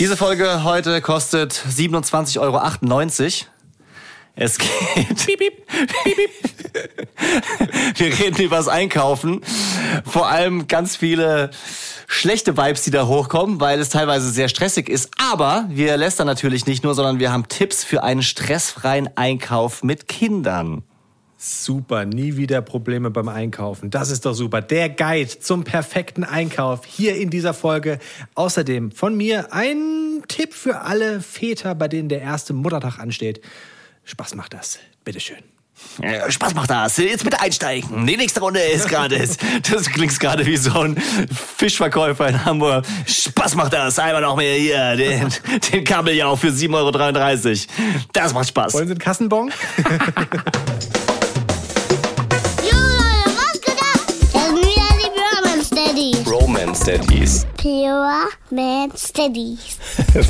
Diese Folge heute kostet 27,98 Euro. Es geht. Piep, piep, piep, piep. Wir reden über das Einkaufen. Vor allem ganz viele schlechte Vibes, die da hochkommen, weil es teilweise sehr stressig ist. Aber wir lästern natürlich nicht nur, sondern wir haben Tipps für einen stressfreien Einkauf mit Kindern. Super, nie wieder Probleme beim Einkaufen. Das ist doch super. Der Guide zum perfekten Einkauf hier in dieser Folge. Außerdem von mir ein Tipp für alle Väter, bei denen der erste Muttertag ansteht. Spaß macht das. Bitteschön. Spaß macht das. Jetzt bitte einsteigen. Die nächste Runde ist gerade. Das klingt gerade wie so ein Fischverkäufer in Hamburg. Spaß macht das. Einmal noch mehr hier den, den Kabeljau für 7,33 Euro. Das macht Spaß. Wollen Sie einen Kassenbon? Daddies. Pure Man Steadies.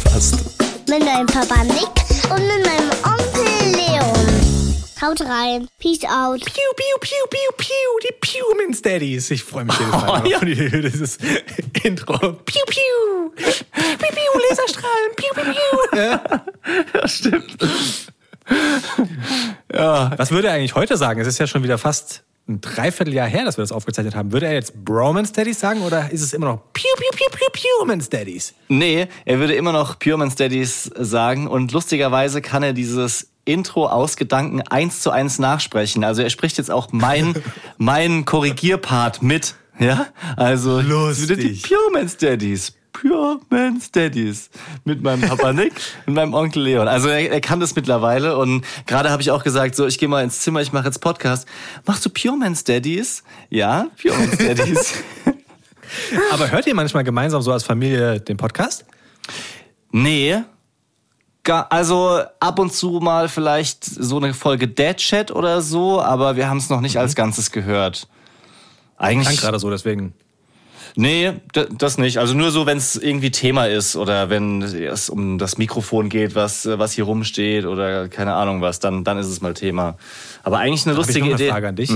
Fast. Mit meinem Papa Nick und mit meinem Onkel Leon. Haut rein. Peace out. Piu, piu, piu, piu, piu, die Puman Daddies. Ich freue mich jedes Mal Oh, ja. auf dieses Intro. Piu, piu. Piu, piu, Laserstrahlen. Piu, piu, piu. Ja, stimmt. Was würde er eigentlich heute sagen? Es ist ja schon wieder fast ein Dreivierteljahr her, dass wir das aufgezeichnet haben. Würde er jetzt Bromance Daddies sagen oder ist es immer noch Piu, piu, piu, piu, Puman Daddies? Nee, er würde immer noch Man Daddies sagen und lustigerweise kann er dieses Intro aus Gedanken eins zu eins nachsprechen. Also er spricht jetzt auch mein, mein Korrigierpart mit. Ja, also Lustig. Man Daddies. Pure Man Daddies. Mit meinem Papa Nick und meinem Onkel Leon. Also er, er kann das mittlerweile und gerade habe ich auch gesagt, so ich gehe mal ins Zimmer, ich mache jetzt Podcast. Machst du Pure Man Daddies? Ja, Pure Man Daddies. Aber hört ihr manchmal gemeinsam so als Familie den Podcast? Nee. Also ab und zu mal vielleicht so eine Folge Dead Chat oder so, aber wir haben es noch nicht als Ganzes gehört. Eigentlich. gerade so, deswegen. Nee, das nicht. Also nur so, wenn es irgendwie Thema ist oder wenn es um das Mikrofon geht, was, was hier rumsteht oder keine Ahnung was, dann, dann ist es mal Thema. Aber eigentlich eine ich lustige noch eine Idee. Frage an dich.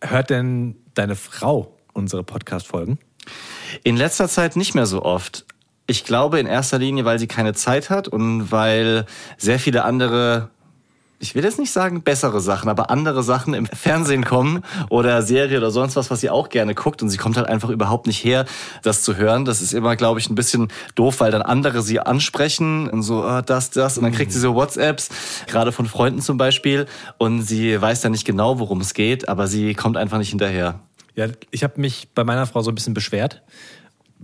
Hört denn deine Frau unsere Podcast-Folgen? In letzter Zeit nicht mehr so oft. Ich glaube in erster Linie, weil sie keine Zeit hat und weil sehr viele andere, ich will jetzt nicht sagen bessere Sachen, aber andere Sachen im Fernsehen kommen oder Serie oder sonst was, was sie auch gerne guckt und sie kommt halt einfach überhaupt nicht her, das zu hören. Das ist immer, glaube ich, ein bisschen doof, weil dann andere sie ansprechen und so, ah, das, das und dann kriegt sie so WhatsApps, gerade von Freunden zum Beispiel und sie weiß dann nicht genau, worum es geht, aber sie kommt einfach nicht hinterher. Ja, ich habe mich bei meiner Frau so ein bisschen beschwert,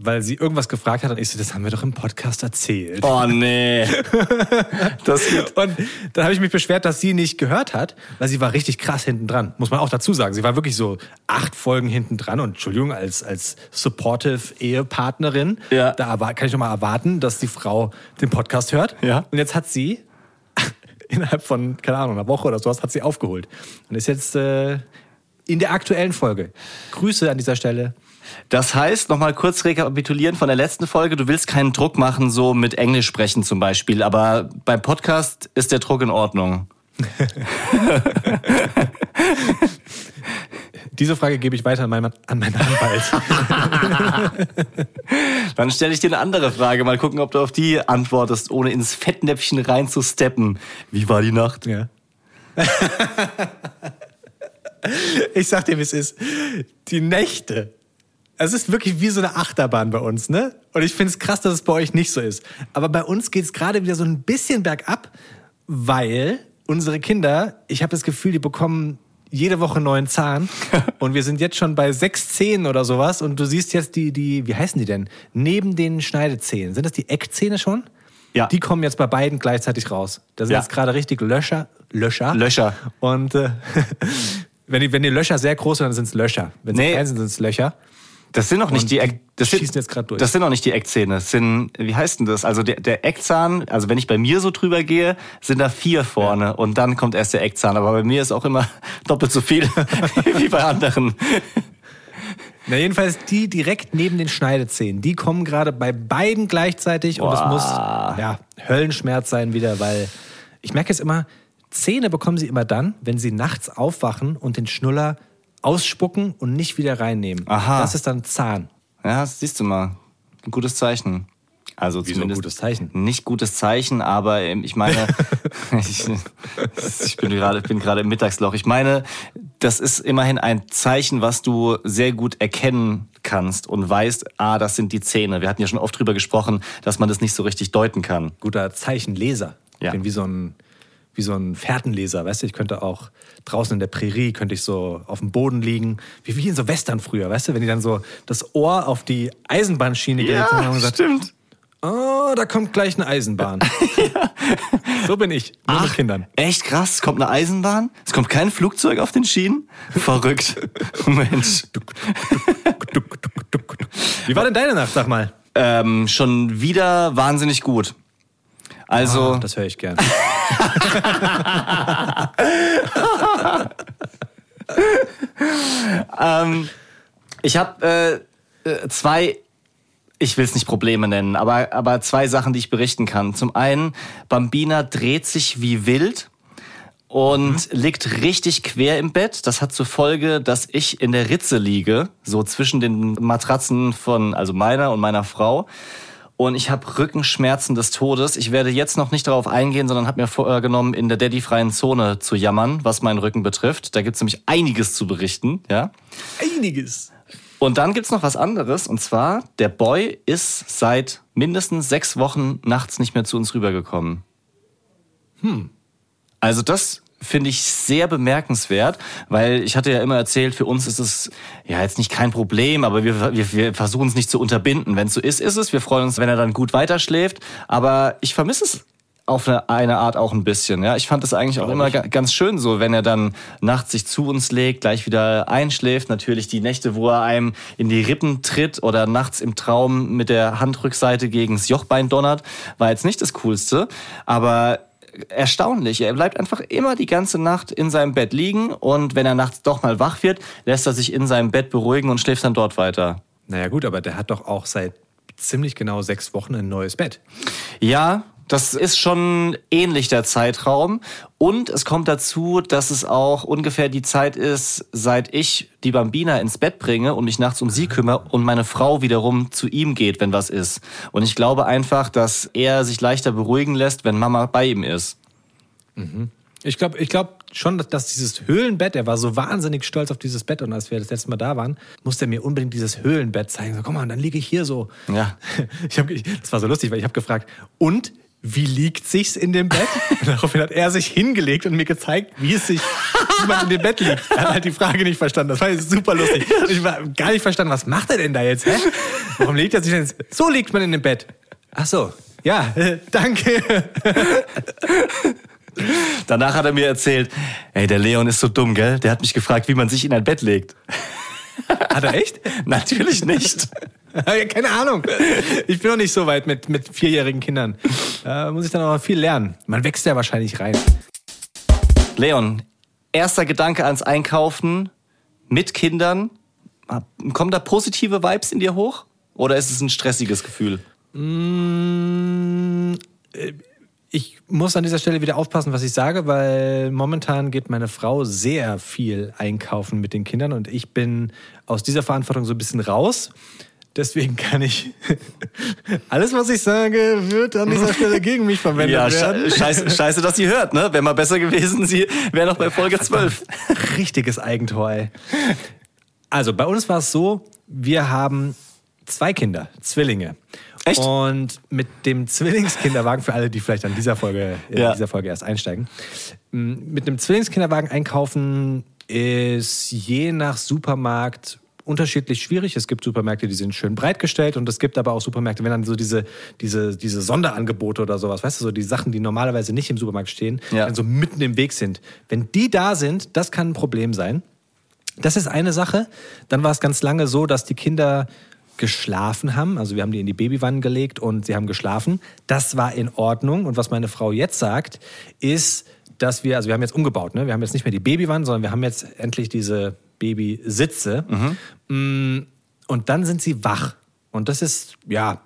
weil sie irgendwas gefragt hat und ich so, das haben wir doch im Podcast erzählt. Oh nee. Das geht Und dann habe ich mich beschwert, dass sie nicht gehört hat, weil sie war richtig krass hinten dran. Muss man auch dazu sagen. Sie war wirklich so acht Folgen hinten dran und Entschuldigung, als, als supportive Ehepartnerin, Ja. da kann ich doch mal erwarten, dass die Frau den Podcast hört. Ja. Und jetzt hat sie innerhalb von, keine Ahnung, einer Woche oder sowas, hat sie aufgeholt. Und ist jetzt äh, in der aktuellen Folge. Grüße an dieser Stelle. Das heißt, nochmal kurz rekapitulieren von der letzten Folge, du willst keinen Druck machen, so mit Englisch sprechen zum Beispiel, aber beim Podcast ist der Druck in Ordnung. Diese Frage gebe ich weiter an meinen, an meinen Anwalt. Dann stelle ich dir eine andere Frage, mal gucken, ob du auf die antwortest, ohne ins Fettnäpfchen reinzusteppen. Wie war die Nacht? Ja. ich sag dir, wie es ist. Die Nächte. Es ist wirklich wie so eine Achterbahn bei uns, ne? Und ich finde es krass, dass es bei euch nicht so ist. Aber bei uns geht es gerade wieder so ein bisschen bergab, weil unsere Kinder, ich habe das Gefühl, die bekommen jede Woche neuen Zahn. und wir sind jetzt schon bei sechs Zähnen oder sowas. Und du siehst jetzt die, die, wie heißen die denn? Neben den Schneidezähnen. Sind das die Eckzähne schon? Ja. Die kommen jetzt bei beiden gleichzeitig raus. Da sind Ja. jetzt gerade richtig Löcher. Löcher. Löcher. Und äh, wenn, die, wenn die Löcher sehr groß sind, dann sind es Löcher. Wenn sie Nee. klein sind, sind es Löcher. Das sind noch nicht Und die, Eck, das sind, jetzt grad durch. Das sind noch nicht die Eckzähne. Das sind, wie heißt denn das? Also der, der Eckzahn, also wenn ich bei mir so drüber gehe, sind da vier vorne und dann kommt erst der Eckzahn. Aber bei mir ist auch immer doppelt so viel wie bei anderen. Na, jedenfalls die direkt neben den Schneidezähnen, die kommen gerade bei beiden gleichzeitig und es Boah. muss ja, Höllenschmerz sein wieder, weil ich merke es immer, Zähne bekommen sie immer dann, wenn sie nachts aufwachen und den Schnuller ausspucken und nicht wieder reinnehmen. Aha. Das ist dann Zahn. Ja, das siehst du mal. Ein gutes Zeichen. Also Wieso zumindest gutes Zeichen? Nicht gutes Zeichen, aber ähm, ich meine, ich, ich bin gerade bin gerade im Mittagsloch. Ich meine, das ist immerhin ein Zeichen, was du sehr gut erkennen kannst und weißt, ah, das sind die Zähne. Wir hatten ja schon oft drüber gesprochen, dass man das nicht so richtig deuten kann. Guter Zeichenleser. Ja. Ich bin wie so ein wie so ein Fährtenleser, weißt du, ich könnte auch draußen in der Prärie, könnte ich so auf dem Boden liegen, wie, wie in so Western früher, weißt du, wenn die dann so das Ohr auf die Eisenbahnschiene gelegt haben und gesagt, stimmt. oh, da kommt gleich eine Eisenbahn. So bin ich, nur mit Kindern. Echt krass, es kommt eine Eisenbahn, es kommt kein Flugzeug auf den Schienen. Verrückt. Mensch. Wie war denn deine Nacht, sag mal? Ähm, schon wieder wahnsinnig gut. Also, Ah, das höre ich gern. ähm, ich habe äh, äh, zwei, ich will es nicht Probleme nennen, aber, aber zwei Sachen, die ich berichten kann. Zum einen, Bambina dreht sich wie wild und liegt richtig quer im Bett. Das hat zur Folge, dass ich in der Ritze liege, so zwischen den Matratzen von, also meiner und meiner Frau. Und ich habe Rückenschmerzen des Todes. Ich werde jetzt noch nicht darauf eingehen, sondern habe mir vorgenommen, in der Daddy-freien Zone zu jammern, was meinen Rücken betrifft. Da gibt's nämlich einiges zu berichten, ja. Einiges. Und dann gibt's noch was anderes. Und zwar, der Boy ist seit mindestens sechs Wochen nachts nicht mehr zu uns rübergekommen. Hm. Also das finde ich sehr bemerkenswert, weil ich hatte ja immer erzählt, für uns ist es ja jetzt nicht kein Problem, aber wir, wir, wir versuchen es nicht zu unterbinden. Wenn es so ist, ist es. Wir freuen uns, wenn er dann gut weiterschläft. Aber ich vermisse es auf eine, eine Art auch ein bisschen. Ja, ich fand es eigentlich auch immer ga- ganz schön so, wenn er dann nachts sich zu uns legt, gleich wieder einschläft. Natürlich die Nächte, wo er einem in die Rippen tritt oder nachts im Traum mit der Handrückseite gegens Jochbein donnert, war jetzt nicht das Coolste. Aber erstaunlich. Er bleibt einfach immer die ganze Nacht in seinem Bett liegen und wenn er nachts doch mal wach wird, lässt er sich in seinem Bett beruhigen und schläft dann dort weiter. Naja gut, aber der hat doch auch seit ziemlich genau sechs Wochen ein neues Bett. Ja, das ist schon ähnlich der Zeitraum. Und es kommt dazu, dass es auch ungefähr die Zeit ist, seit ich die Bambina ins Bett bringe und mich nachts um sie kümmere und meine Frau wiederum zu ihm geht, wenn was ist. Und ich glaube einfach, dass er sich leichter beruhigen lässt, wenn Mama bei ihm ist. Ich glaube ich glaub schon, dass, dieses Höhlenbett, er war so wahnsinnig stolz auf dieses Bett und als wir das letzte Mal da waren, musste er mir unbedingt dieses Höhlenbett zeigen. So, komm mal, dann liege ich hier so. Ja. Ich hab, ich, das war so lustig, weil ich habe gefragt, und wie liegt sich's in dem Bett? Und daraufhin hat er sich hingelegt und mir gezeigt, wie es sich, wie man in dem Bett liegt. Er hat halt die Frage nicht verstanden. Das war jetzt super lustig. Ich war gar nicht verstanden, was macht er denn da jetzt? Hä? Warum legt er sich denn? jetzt- So liegt man in dem Bett. Ach so. Ja, äh, danke. Danach hat er mir erzählt, ey, der Leon ist so dumm, gell? Der hat mich gefragt, wie man sich in ein Bett legt. Hat er echt? Natürlich nicht. Keine Ahnung. Ich bin noch nicht so weit mit, mit vierjährigen Kindern. Da muss ich dann auch noch viel lernen. Man wächst ja wahrscheinlich rein. Leon, erster Gedanke ans Einkaufen mit Kindern. Kommen da positive Vibes in dir hoch? Oder ist es ein stressiges Gefühl? Ich muss an dieser Stelle wieder aufpassen, was ich sage, weil momentan geht meine Frau sehr viel einkaufen mit den Kindern und ich bin aus dieser Verantwortung so ein bisschen raus. Deswegen kann ich alles, was ich sage, wird an dieser Stelle gegen mich verwendet Ja, werden. sche scheiße, scheiße, dass sie hört, ne? Wäre mal besser gewesen, sie wäre noch bei Folge 12. Richtiges Eigentor, ey. Also, bei uns war es so, wir haben zwei Kinder, Zwillinge. Echt? Und mit dem Zwillingskinderwagen, für alle, die vielleicht an dieser Folge, Ja. dieser Folge erst einsteigen, mit einem Zwillingskinderwagen einkaufen ist je nach Supermarkt unterschiedlich schwierig. Es gibt Supermärkte, die sind schön breit gestellt und es gibt aber auch Supermärkte, wenn dann so diese, diese, diese Sonderangebote oder sowas, weißt du, so die Sachen, die normalerweise nicht im Supermarkt stehen, Ja. dann so mitten im Weg sind. Wenn die da sind, das kann ein Problem sein. Das ist eine Sache. Dann war es ganz lange so, dass die Kinder geschlafen haben. Also wir haben die in die Babywanne gelegt und sie haben geschlafen. Das war in Ordnung. Und was meine Frau jetzt sagt, ist, dass wir, also wir haben jetzt umgebaut, ne? Wir haben jetzt nicht mehr die Babywanne, sondern wir haben jetzt endlich diese Babysitze. Mm, Und dann sind sie wach. Und das ist, ja,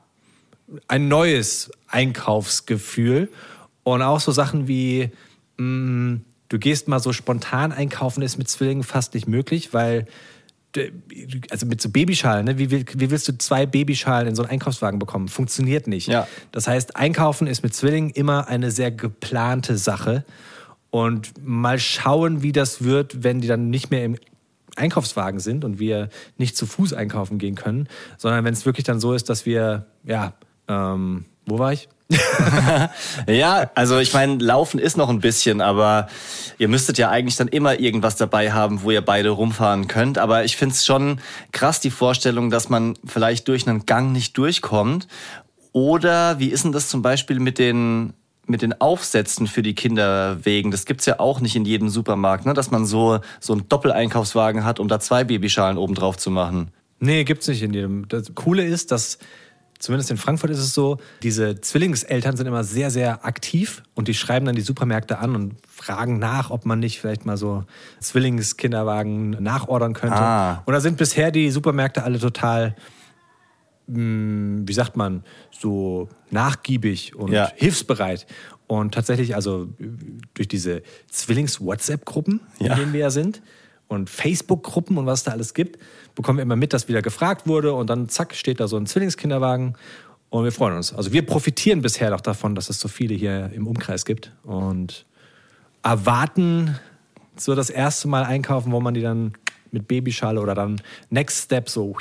ein neues Einkaufsgefühl. Und auch so Sachen wie, mh, du gehst mal so spontan einkaufen, ist mit Zwillingen fast nicht möglich, weil also mit so Babyschalen, ne? wie, wie willst du zwei Babyschalen in so einen Einkaufswagen bekommen? Funktioniert nicht. Ja. Das heißt, Einkaufen ist mit Zwillingen immer eine sehr geplante Sache. Und mal schauen, wie das wird, wenn die dann nicht mehr im Einkaufswagen sind und wir nicht zu Fuß einkaufen gehen können, sondern wenn es wirklich dann so ist, dass wir, ja, ähm, wo war ich? Ja, also ich meine, Laufen ist noch ein bisschen, aber ihr müsstet ja eigentlich dann immer irgendwas dabei haben, wo ihr beide rumfahren könnt. Aber ich find's schon krass, die Vorstellung, dass man vielleicht durch einen Gang nicht durchkommt. Oder wie ist denn das zum Beispiel mit den mit den Aufsätzen für die Kinderwegen, das gibt's ja auch nicht in jedem Supermarkt, ne? dass man so, so einen Doppeleinkaufswagen hat, um da zwei Babyschalen oben drauf zu machen. Nee, gibt's nicht in jedem. Das Coole ist, dass zumindest in Frankfurt ist es so, diese Zwillingseltern sind immer sehr, sehr aktiv und die schreiben dann die Supermärkte an und fragen nach, ob man nicht vielleicht mal so Zwillingskinderwagen nachordern könnte. Ah. Und da sind bisher die Supermärkte alle total, mh, wie sagt man, so nachgiebig und Ja. hilfsbereit. Und tatsächlich, also durch diese Zwillings-WhatsApp-Gruppen, in Ja. denen wir ja sind, und Facebook-Gruppen und was es da alles gibt, bekommen wir immer mit, dass wieder gefragt wurde und dann zack, steht da so ein Zwillingskinderwagen und wir freuen uns. Also wir profitieren bisher doch davon, dass es so viele hier im Umkreis gibt und erwarten so das erste Mal einkaufen, wo man die dann mit Babyschale oder dann Next Step so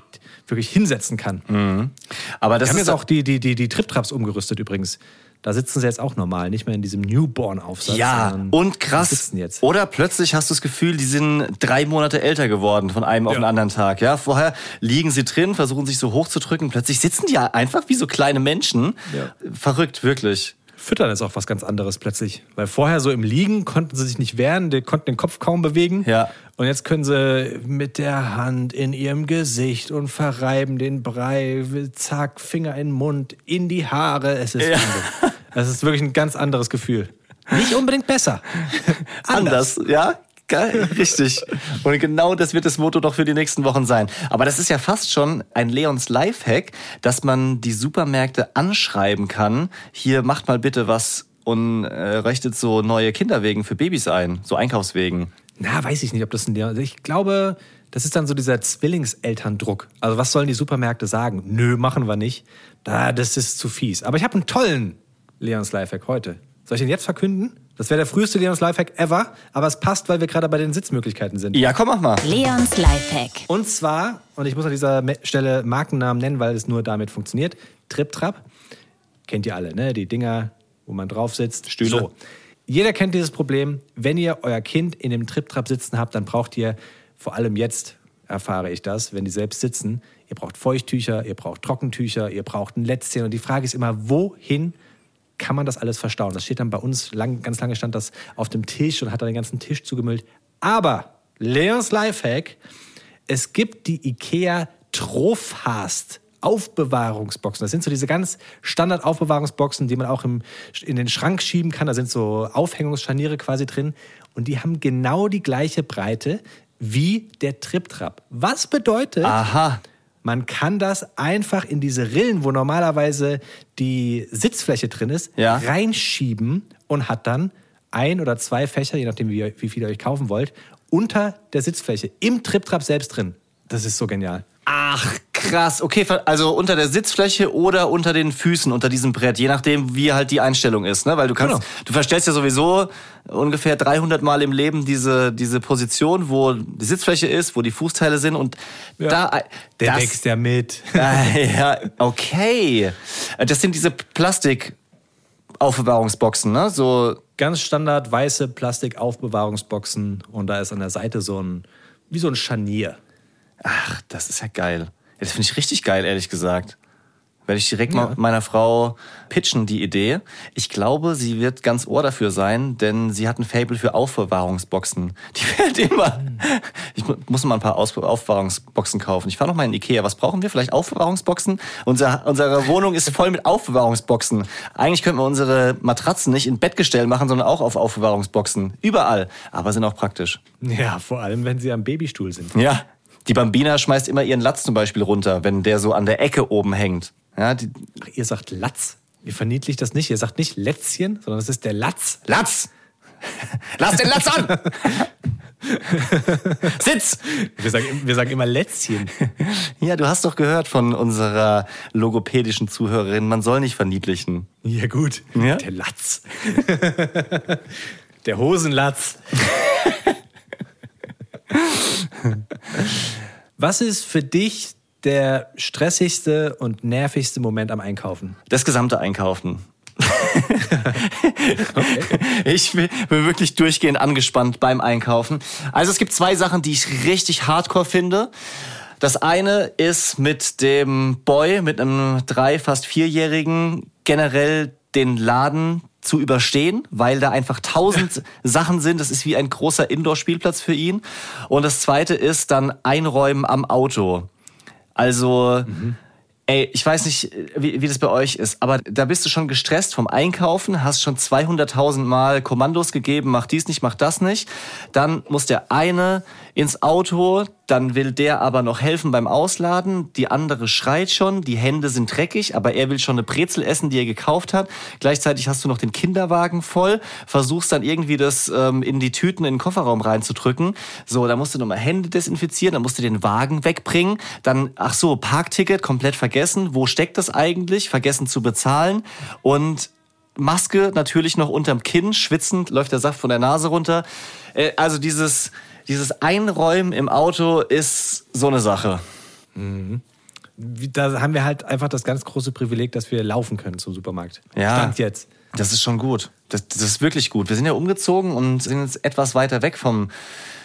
wirklich hinsetzen kann. Aber das Wir haben jetzt auch die, die, die, die Trip-Traps umgerüstet übrigens. Da sitzen sie jetzt auch normal, nicht mehr in diesem Newborn-Aufsatz. Ja, und krass. Sitzen jetzt. Oder plötzlich hast du das Gefühl, die sind drei Monate älter geworden von einem auf den anderen Tag. Ja, vorher liegen sie drin, versuchen sich so hochzudrücken. Plötzlich sitzen die ja einfach wie so kleine Menschen. Ja. Verrückt, wirklich. Füttern ist auch was ganz anderes plötzlich. Weil vorher so im Liegen konnten sie sich nicht wehren, die konnten den Kopf kaum bewegen. Ja. Und jetzt können sie mit der Hand in ihrem Gesicht und verreiben den Brei, zack, Finger in den Mund, in die Haare. Es ist, Wahnsinn. Es ist wirklich ein ganz anderes Gefühl. Nicht unbedingt besser. Anders, ja? Geil, richtig. Und genau das wird das Motto doch für die nächsten Wochen sein. Aber das ist ja fast schon ein Leons Lifehack, dass man die Supermärkte anschreiben kann. Hier macht mal bitte was und äh, richtet so neue Kinderwegen für Babys ein, so Einkaufswegen. Na, weiß ich nicht, ob das ein. Also Ich glaube, das ist dann so dieser Zwillingselterndruck. Also, was sollen die Supermärkte sagen? Nö, machen wir nicht. Da, das ist zu fies. Aber ich habe einen tollen Leons Lifehack heute. Soll ich den jetzt verkünden? Das wäre der früheste Leons Lifehack ever, aber es passt, weil wir gerade bei den Sitzmöglichkeiten sind. Ja, komm, mach mal. Leons Lifehack. Und zwar, und ich muss an dieser Stelle Markennamen nennen, weil es nur damit funktioniert, Trip Trap. Kennt ihr alle, ne? Die Dinger, wo man drauf sitzt. Stühle. So. Jeder kennt dieses Problem. Wenn ihr euer Kind in dem Trip Trap sitzen habt, dann braucht ihr, vor allem jetzt erfahre ich das, wenn die selbst sitzen, ihr braucht Feuchttücher, ihr braucht Trockentücher, ihr braucht ein Lätzchen. Und die Frage ist immer, wohin kann man das alles verstauen? Das steht dann bei uns, lang, ganz lange stand das auf dem Tisch und hat dann den ganzen Tisch zugemüllt. Aber Leons Lifehack, es gibt die IKEA Trofast Aufbewahrungsboxen. Das sind so diese ganz Standard Aufbewahrungsboxen, die man auch im, in den Schrank schieben kann. Da sind so Aufhängungsscharniere quasi drin. Und die haben genau die gleiche Breite wie der Trip-Trap. Was bedeutet, Aha. man kann das einfach in diese Rillen, wo normalerweise die Sitzfläche drin ist, Ja. reinschieben und hat dann ein oder zwei Fächer, je nachdem, wie, wie viel ihr euch kaufen wollt, unter der Sitzfläche, im Trip-Trap selbst drin. Das ist so genial. Ach, krass. Okay, also unter der Sitzfläche oder unter den Füßen, unter diesem Brett, je nachdem, wie halt die Einstellung ist, ne? Weil du kannst, Genau. du verstellst ja sowieso ungefähr 300 Mal im Leben diese, diese Position, wo die Sitzfläche ist, wo die Fußteile sind und da, Der das, wächst ja mit. Ah, ja, okay. Das sind diese Plastik-Aufbewahrungsboxen, ne? So, Ganz standard weiße Plastikaufbewahrungsboxen und da ist an der Seite so ein, wie so ein Scharnier. Ach, das ist ja geil. Ja, das finde ich richtig geil, ehrlich gesagt. Werde ich direkt mal meiner Frau pitchen, die Idee. Ich glaube, sie wird ganz ohr dafür sein, denn sie hat ein Fable für Aufbewahrungsboxen. Die wird immer. Ich mu- muss mal ein paar Aus Aufbewahrungsboxen kaufen. Ich fahre noch mal in Ikea. Was brauchen wir? Vielleicht Aufbewahrungsboxen? Unser, unsere Wohnung ist voll mit Aufbewahrungsboxen. Eigentlich könnten wir unsere Matratzen nicht in Bettgestell machen, sondern auch auf Aufbewahrungsboxen. Überall. Aber sind auch praktisch. Ja, vor allem, wenn sie am Babystuhl sind. Ja. Die Bambina schmeißt immer ihren Latz zum Beispiel runter, wenn der so an der Ecke oben hängt. Ja, Ach, ihr sagt Latz. Ihr verniedlicht das nicht. Ihr sagt nicht Lätzchen, sondern es ist der Latz. Latz! Lass den Latz an! Sitz! Wir sagen, wir sagen immer Lätzchen. Ja, du hast doch gehört von unserer logopädischen Zuhörerin, man soll nicht verniedlichen. Ja, gut. Ja? Der Latz. Der Hosenlatz. Was ist für dich der stressigste und nervigste Moment am Einkaufen? Das gesamte Einkaufen. Ich bin bin wirklich durchgehend angespannt beim Einkaufen. Also es gibt zwei Sachen, die ich richtig hardcore finde. Das eine ist mit dem Boy, mit einem drei, fast vierjährigen, generell den Laden zu überstehen, weil da einfach tausend Sachen sind. Das ist wie ein großer Indoor-Spielplatz für ihn. Und das zweite ist dann Einräumen am Auto. Also, ey, ich weiß nicht, wie, wie das bei euch ist, aber da bist du schon gestresst vom Einkaufen, hast schon 200.000 Mal Kommandos gegeben, mach dies nicht, mach das nicht. Dann muss der eine ins Auto, dann will der aber noch helfen beim Ausladen, die andere schreit schon, die Hände sind dreckig, aber er will schon eine Brezel essen, die er gekauft hat. Gleichzeitig hast du noch den Kinderwagen voll, versuchst dann irgendwie das ähm, in die Tüten in den Kofferraum reinzudrücken. So, da musst du nochmal Hände desinfizieren, dann musst du den Wagen wegbringen, dann, ach so, Parkticket komplett vergessen, wo steckt das eigentlich, vergessen zu bezahlen und Maske natürlich noch unterm Kinn, schwitzend läuft der Saft von der Nase runter. Äh, also dieses, dieses Einräumen im Auto ist so eine Sache. Da haben wir halt einfach das ganz große Privileg, dass wir laufen können zum Supermarkt. Ja. Stand jetzt. Das ist schon gut. Das, das ist wirklich gut. Wir sind ja umgezogen und sind jetzt etwas weiter weg vom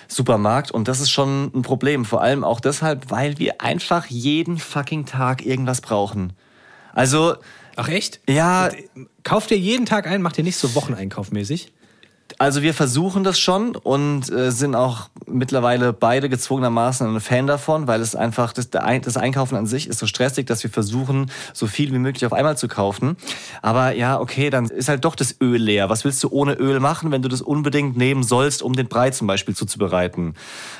Supermarkt und das ist schon ein Problem. Vor allem auch deshalb, weil wir einfach jeden fucking Tag irgendwas brauchen. Also, Ach echt? ja, Kauft ihr jeden Tag ein, macht ihr nicht so Wocheneinkaufmäßig? Also wir versuchen das schon und äh, sind auch mittlerweile beide gezwungenermaßen ein Fan davon, weil es einfach, das, das Einkaufen an sich ist so stressig, dass wir versuchen, so viel wie möglich auf einmal zu kaufen. Aber ja, okay, dann ist halt doch das Öl leer. Was willst du ohne Öl machen, wenn du das unbedingt nehmen sollst, um den Brei zum Beispiel zuzubereiten?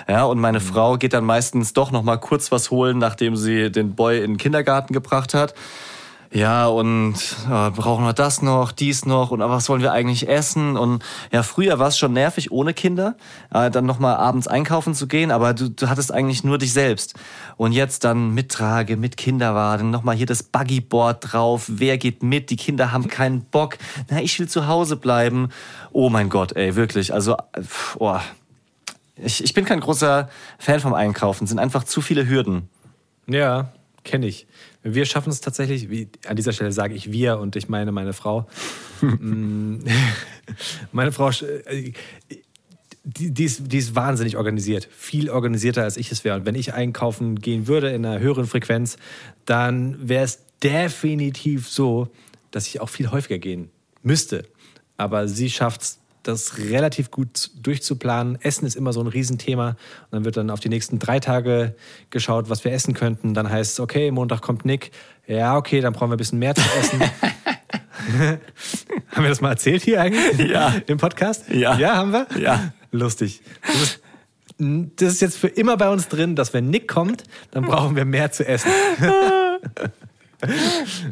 Ja, und meine Frau geht dann meistens doch noch mal kurz was holen, nachdem sie den Boy in den Kindergarten gebracht hat. Ja, und äh, brauchen wir das noch, dies noch und was wollen wir eigentlich essen? Und ja, früher war es schon nervig, ohne Kinder, äh, dann nochmal abends einkaufen zu gehen, aber du, du hattest eigentlich nur dich selbst. Und jetzt dann mit Trage, mit Kinderwagen, nochmal hier das Buggyboard drauf, wer geht mit? Die Kinder haben keinen Bock. Na, ich will zu Hause bleiben. Oh mein Gott, ey, wirklich. Also, äh, oh. ich, ich bin kein großer Fan vom Einkaufen, sind einfach zu viele Hürden. Ja, kenne ich. Wir schaffen es tatsächlich, wie, an dieser Stelle sage ich wir und ich meine meine Frau. Mm, meine Frau, äh, die, die, ist, die ist wahnsinnig organisiert. Viel organisierter, als ich es wäre. Und wenn ich einkaufen gehen würde in einer höheren Frequenz, dann wäre es definitiv so, dass ich auch viel häufiger gehen müsste. Aber sie schafft es, das relativ gut durchzuplanen. Essen ist immer so ein Riesenthema. Und dann wird dann auf die nächsten drei Tage geschaut, was wir essen könnten. Dann heißt es, okay, Montag kommt Nick. Ja, okay, dann brauchen wir ein bisschen mehr zu essen. haben wir das mal erzählt hier eigentlich? Ja. Im Podcast? Ja. Ja, haben wir? Ja. Lustig. Das ist, das ist jetzt für immer bei uns drin, dass wenn Nick kommt, dann brauchen wir mehr zu essen.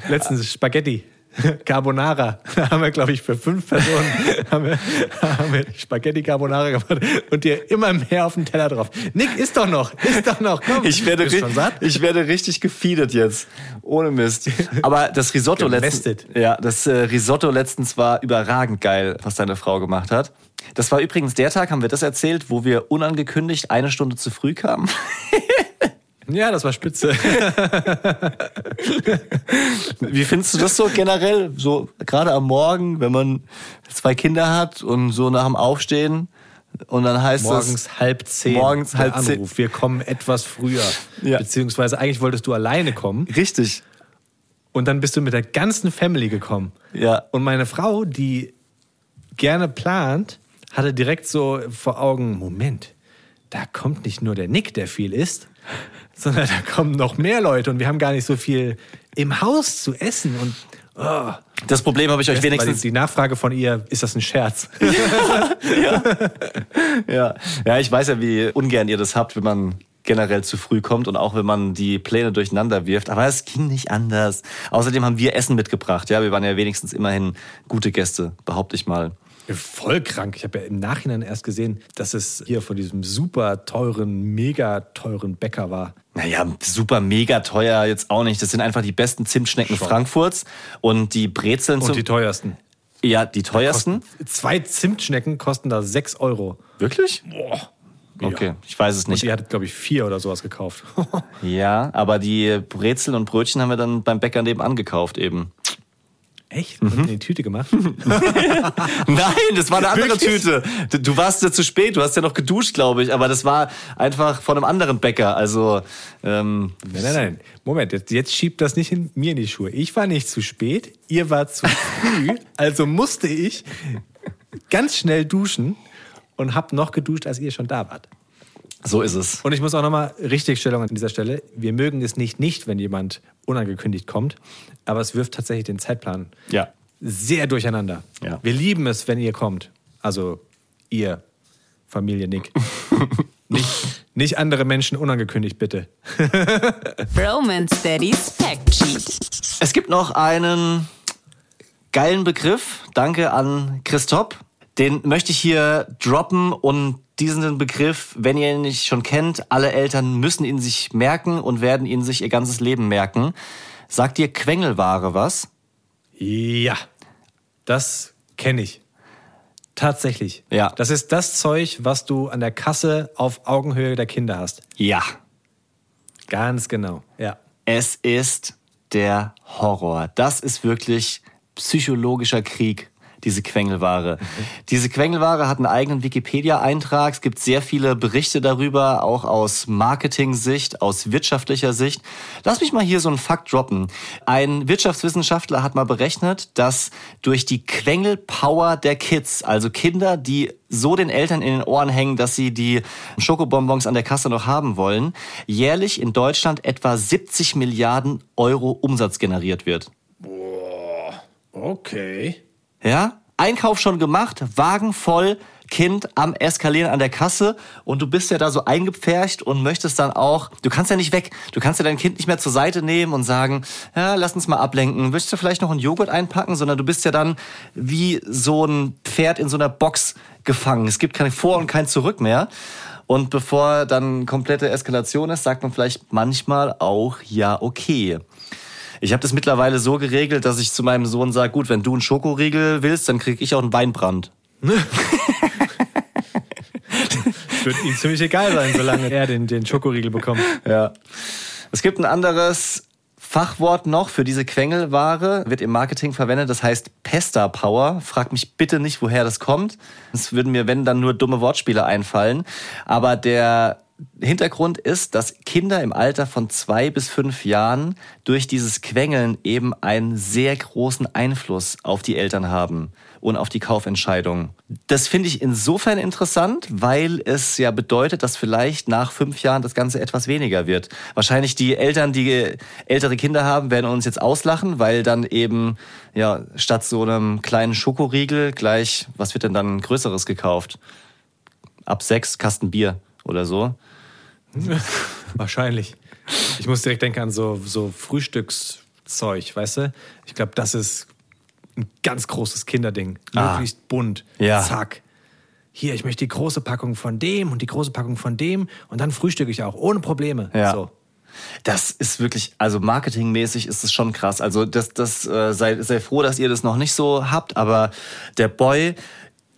Letztens Spaghetti. Carbonara. Da haben wir, glaube ich, für fünf Personen haben wir, haben wir Spaghetti Carbonara gemacht und dir immer mehr auf den Teller drauf. Nick, isst doch noch, isst doch noch, komm. Ich werde, ri- ich werde richtig gefeedet jetzt. Ohne Mist. Aber das Risotto letztens, ja, das äh, Risotto letztens war überragend geil, was deine Frau gemacht hat. Das war übrigens der Tag, haben wir das erzählt, wo wir unangekündigt eine Stunde zu früh kamen. Ja, das war spitze. Wie findest du das so generell? So gerade am Morgen, wenn man zwei Kinder hat und so nach dem Aufstehen und dann heißt Morgens es halb zehn. Morgens der halb zehn. Anruf. Wir kommen etwas früher. Ja. Beziehungsweise eigentlich wolltest du alleine kommen richtig. und dann bist du mit der ganzen Family gekommen. Ja. Und meine Frau, die gerne plant, hatte direkt so vor Augen, Moment, da kommt nicht nur der Nick, der viel isst, sondern da kommen noch mehr Leute und wir haben gar nicht so viel im Haus zu essen. Und oh, Das Problem habe ich euch wenigstens die, die Nachfrage von ihr, ist das ein Scherz? Ja. ja, ich weiß ja, wie ungern ihr das habt, wenn man generell zu früh kommt und auch wenn man die Pläne durcheinander wirft. Aber es ging nicht anders. Außerdem haben wir Essen mitgebracht. Ja, wir waren ja wenigstens immerhin gute Gäste, behaupte ich mal. Voll krank. Ich habe ja im Nachhinein erst gesehen, dass es hier von diesem super teuren, mega teuren Bäcker war. Naja, super mega teuer jetzt auch nicht. Das sind einfach die besten Zimtschnecken Schon. Frankfurts und die Brezeln Und zum- die teuersten. Ja, die teuersten. Zwei Zimtschnecken kosten da 6 Euro. Wirklich? Boah. Okay, ich weiß es Und nicht. ihr hattet, glaube ich, vier oder sowas gekauft. Ja, aber die Brezel und Brötchen haben wir dann beim Bäcker nebenan gekauft eben. Echt? Mhm. In die Tüte gemacht? Nein, das war eine andere Wirklich? Tüte. Du- Du warst ja zu spät, du hast ja noch geduscht, glaube ich, aber das war einfach von einem anderen Bäcker. Also, ähm, Nein, nein, nein. Moment, jetzt, jetzt schiebt das nicht in mir in die Schuhe. Ich war nicht zu spät, ihr wart zu früh, also musste ich ganz schnell duschen und hab noch geduscht, als ihr schon da wart. So ist es. Und ich muss auch nochmal Richtigstellung an dieser Stelle. Wir mögen es nicht, nicht, wenn jemand unangekündigt kommt, aber es wirft tatsächlich den Zeitplan Ja. sehr durcheinander. Ja. Wir lieben es, wenn ihr kommt. Also ihr, Familie Nick. nicht, nicht andere Menschen unangekündigt, bitte. Romance Daddy's Fact Sheet. Es gibt noch einen geilen Begriff. Danke an Christoph. Den möchte ich hier droppen und diesen Begriff, wenn ihr ihn nicht schon kennt, alle Eltern müssen ihn sich merken und werden ihn sich ihr ganzes Leben merken. Sagt dir Quengelware was? Ja, das kenne ich. Tatsächlich. Ja. Das ist das Zeug, was du an der Kasse auf Augenhöhe der Kinder hast. Ja. Ganz genau. Ja. Es ist der Horror. Das ist wirklich psychologischer Krieg, diese Quengelware. Diese Quengelware hat einen eigenen Wikipedia-Eintrag. Es gibt sehr viele Berichte darüber, auch aus Marketing-Sicht, aus wirtschaftlicher Sicht. Lass mich mal hier so einen Fakt droppen. Ein Wirtschaftswissenschaftler hat mal berechnet, dass durch die Quengelpower der Kids, also Kinder, die so den Eltern in den Ohren hängen, dass sie die Schokobonbons an der Kasse noch haben wollen, jährlich in Deutschland etwa 70 Milliarden Euro Umsatz generiert wird. Okay. Ja? Einkauf schon gemacht, Wagen voll, Kind am Eskalieren an der Kasse und du bist ja da so eingepfercht und möchtest dann auch, du kannst ja nicht weg, du kannst ja dein Kind nicht mehr zur Seite nehmen und sagen, ja, lass uns mal ablenken, willst du vielleicht noch einen Joghurt einpacken, sondern du bist ja dann wie so ein Pferd in so einer Box gefangen. Es gibt kein Vor und kein Zurück mehr. Und bevor dann komplette Eskalation ist, sagt man vielleicht manchmal auch, ja, okay. Ich habe das mittlerweile so geregelt, dass ich zu meinem Sohn sage, gut, wenn du einen Schokoriegel willst, dann krieg ich auch einen Weinbrand. Wird ihm ziemlich egal sein, solange er den, den Schokoriegel bekommt. Ja. Es gibt ein anderes Fachwort noch für diese Quengelware, wird im Marketing verwendet, das heißt Pesta Power. Frag mich bitte nicht, woher das kommt. Es würden mir, wenn, dann nur dumme Wortspiele einfallen. Aber der Hintergrund ist, dass Kinder im Alter von zwei bis fünf Jahren durch dieses Quengeln eben einen sehr großen Einfluss auf die Eltern haben und auf die Kaufentscheidung. Das finde ich insofern interessant, weil es ja bedeutet, dass vielleicht nach fünf Jahren das Ganze etwas weniger wird. Wahrscheinlich die Eltern, die ältere Kinder haben, werden uns jetzt auslachen, weil dann eben ja statt so einem kleinen Schokoriegel gleich, was wird denn dann größeres gekauft? Ab sechs Kasten Bier oder so. Wahrscheinlich. Ich muss direkt denken an so, so Frühstückszeug, weißt du? Ich glaube, das ist ein ganz großes Kinderding. Ah. Möglichst bunt. Ja. Zack. Hier, ich möchte die große Packung von dem und die große Packung von dem und dann frühstücke ich auch ohne Probleme. Ja. So. Das ist wirklich, also marketingmäßig ist es schon krass. Also das, das äh, sei, sei froh, dass ihr das noch nicht so habt, aber der Boy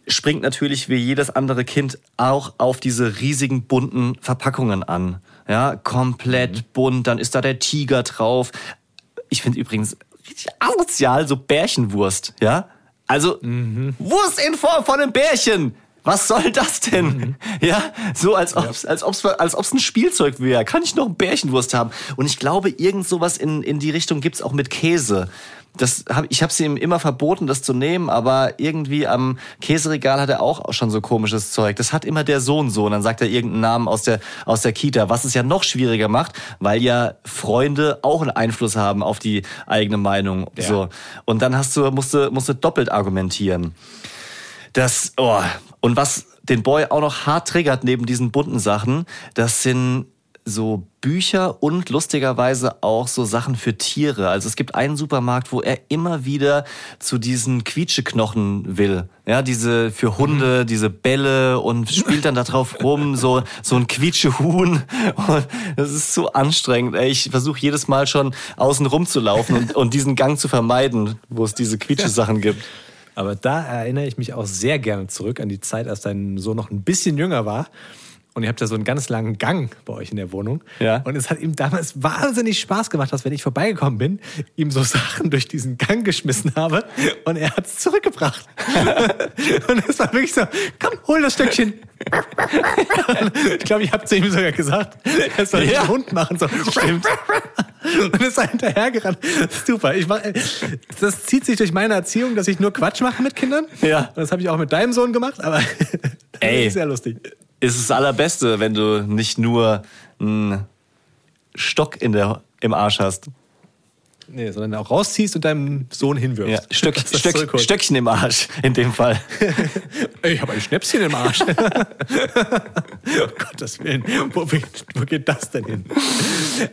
springt natürlich wie jedes andere Kind auch auf diese riesigen bunten Verpackungen an. Ja, komplett bunt, dann ist da der Tiger drauf. Ich finde übrigens richtig asozial so Bärchenwurst, ja? Also Wurst in Form von einem Bärchen. Was soll das denn? Ja, so als ob's, als ob's, als ob's ein Spielzeug wäre. Kann ich noch ein Bärchenwurst haben? Und ich glaube, irgend sowas in, in die Richtung gibt's auch mit Käse. Das hab, ich habe es ihm immer verboten, das zu nehmen, aber irgendwie am Käseregal hat er auch schon so komisches Zeug. Das hat immer der Sohn so. Und dann sagt er irgendeinen Namen aus der, aus der Kita, was es ja noch schwieriger macht, weil ja Freunde auch einen Einfluss haben auf die eigene Meinung. Ja. So. Und dann hast du, musst du, musst du doppelt argumentieren. Das, oh. Und was den Boy auch noch hart triggert neben diesen bunten Sachen, das sind so Bücher und lustigerweise auch so Sachen für Tiere. Also es gibt einen Supermarkt, wo er immer wieder zu diesen Quietscheknochen will. Ja, diese für Hunde, diese Bälle und spielt dann da drauf rum, so, so ein Quietschehuhn. Und das ist so anstrengend. Ey, ich versuche jedes Mal schon außen rum zu laufen und, und diesen Gang zu vermeiden, wo es diese Quietschesachen gibt. Aber da erinnere ich mich auch sehr gerne zurück an die Zeit, als dein Sohn noch ein bisschen jünger war. Und ihr habt ja so einen ganz langen Gang bei euch in der Wohnung. Ja. Und es hat ihm damals wahnsinnig Spaß gemacht, dass wenn ich vorbeigekommen bin, ihm so Sachen durch diesen Gang geschmissen habe und er hat es zurückgebracht. und es war wirklich so, komm, hol das Stückchen. ich glaube, ich habe zu ihm sogar gesagt, er soll Ja. den Hund machen. So. Stimmt. Und ist er hinterhergerannt. Super. Ich mach, das zieht sich durch meine Erziehung, dass ich nur Quatsch mache mit Kindern. Ja. Und das habe ich auch mit deinem Sohn gemacht, aber Ey. sehr lustig. Ist das Allerbeste, wenn du nicht nur einen Stock in der, im Arsch hast. Nee, sondern auch rausziehst und deinem Sohn hinwirfst. Ja, Stöck, Stöck. Stöckchen im Arsch, in dem Fall. Ich habe ein Schnäpschen im Arsch. oh Gottes Willen, wo, geht- wo geht das denn hin?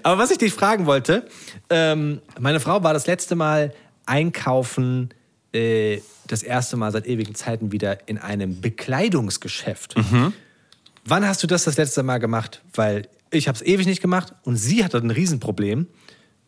Aber was ich dich fragen wollte, ähm, meine Frau war das letzte Mal einkaufen, äh, das erste Mal seit ewigen Zeiten wieder in einem Bekleidungsgeschäft. Wann hast du das das letzte Mal gemacht? Weil ich habe es ewig nicht gemacht und sie hatte ein Riesenproblem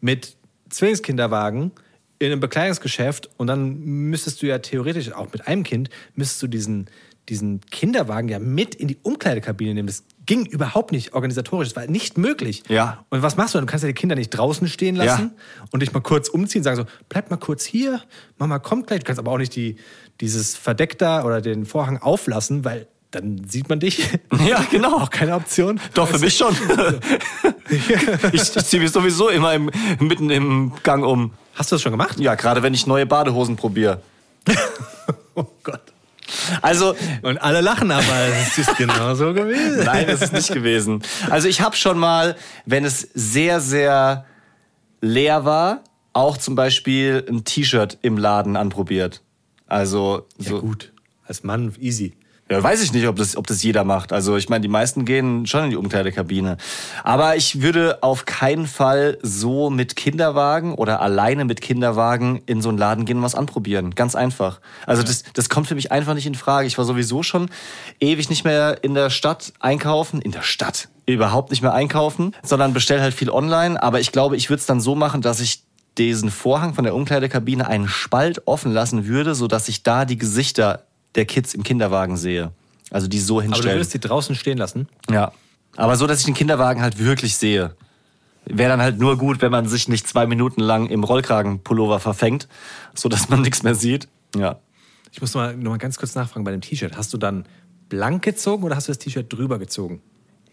mit Zwillingskinderwagen in einem Bekleidungsgeschäft und dann müsstest du ja theoretisch auch mit einem Kind müsstest du diesen diesen Kinderwagen ja mit in die Umkleidekabine nehmen. Das ging überhaupt nicht organisatorisch. Das war nicht möglich. Ja. Und was machst du? Du kannst ja die Kinder nicht draußen stehen lassen und dich mal kurz umziehen, sagen so, bleib mal kurz hier, Mama kommt gleich. Du kannst aber auch nicht die, dieses Verdeck da oder den Vorhang auflassen, weil dann sieht man dich. Ja, genau. Auch keine Option. Doch, für mich schon. ich ich ziehe mich sowieso immer im, mitten im Gang um. Hast du das schon gemacht? Ja, gerade wenn ich neue Badehosen probiere. Oh Gott. Also, Und alle lachen aber, es ist genau so gewesen. Nein, das ist nicht gewesen. Also ich habe schon mal, wenn es sehr, sehr leer war, auch zum Beispiel ein T-Shirt im Laden anprobiert. Also so. Ja, gut. Als Mann easy. Ja, weiß ich nicht, ob das, ob das jeder macht. Also ich meine, die meisten gehen schon in die Umkleidekabine. Aber ich würde auf keinen Fall so mit Kinderwagen oder alleine mit Kinderwagen in so einen Laden gehen und was anprobieren. Ganz einfach. Also das, das kommt für mich einfach nicht in Frage. Ich war sowieso schon ewig nicht mehr in der Stadt einkaufen. In der Stadt. Überhaupt nicht mehr einkaufen, sondern bestell halt viel online. Aber ich glaube, ich würde es dann so machen, dass ich diesen Vorhang von der Umkleidekabine einen Spalt offen lassen würde, sodass ich da die Gesichter der Kids im Kinderwagen sehe. Also die so Aber du hinstellen. würdest die draußen stehen lassen? ja. Aber so, dass ich den Kinderwagen halt wirklich sehe. Wäre dann halt nur gut, wenn man sich nicht zwei Minuten lang im Rollkragenpullover verfängt, so dass man nichts mehr sieht. Ja. Ich muss noch mal, noch mal ganz kurz nachfragen bei dem T-Shirt. Hast du dann blank gezogen oder hast du das T-Shirt drüber gezogen?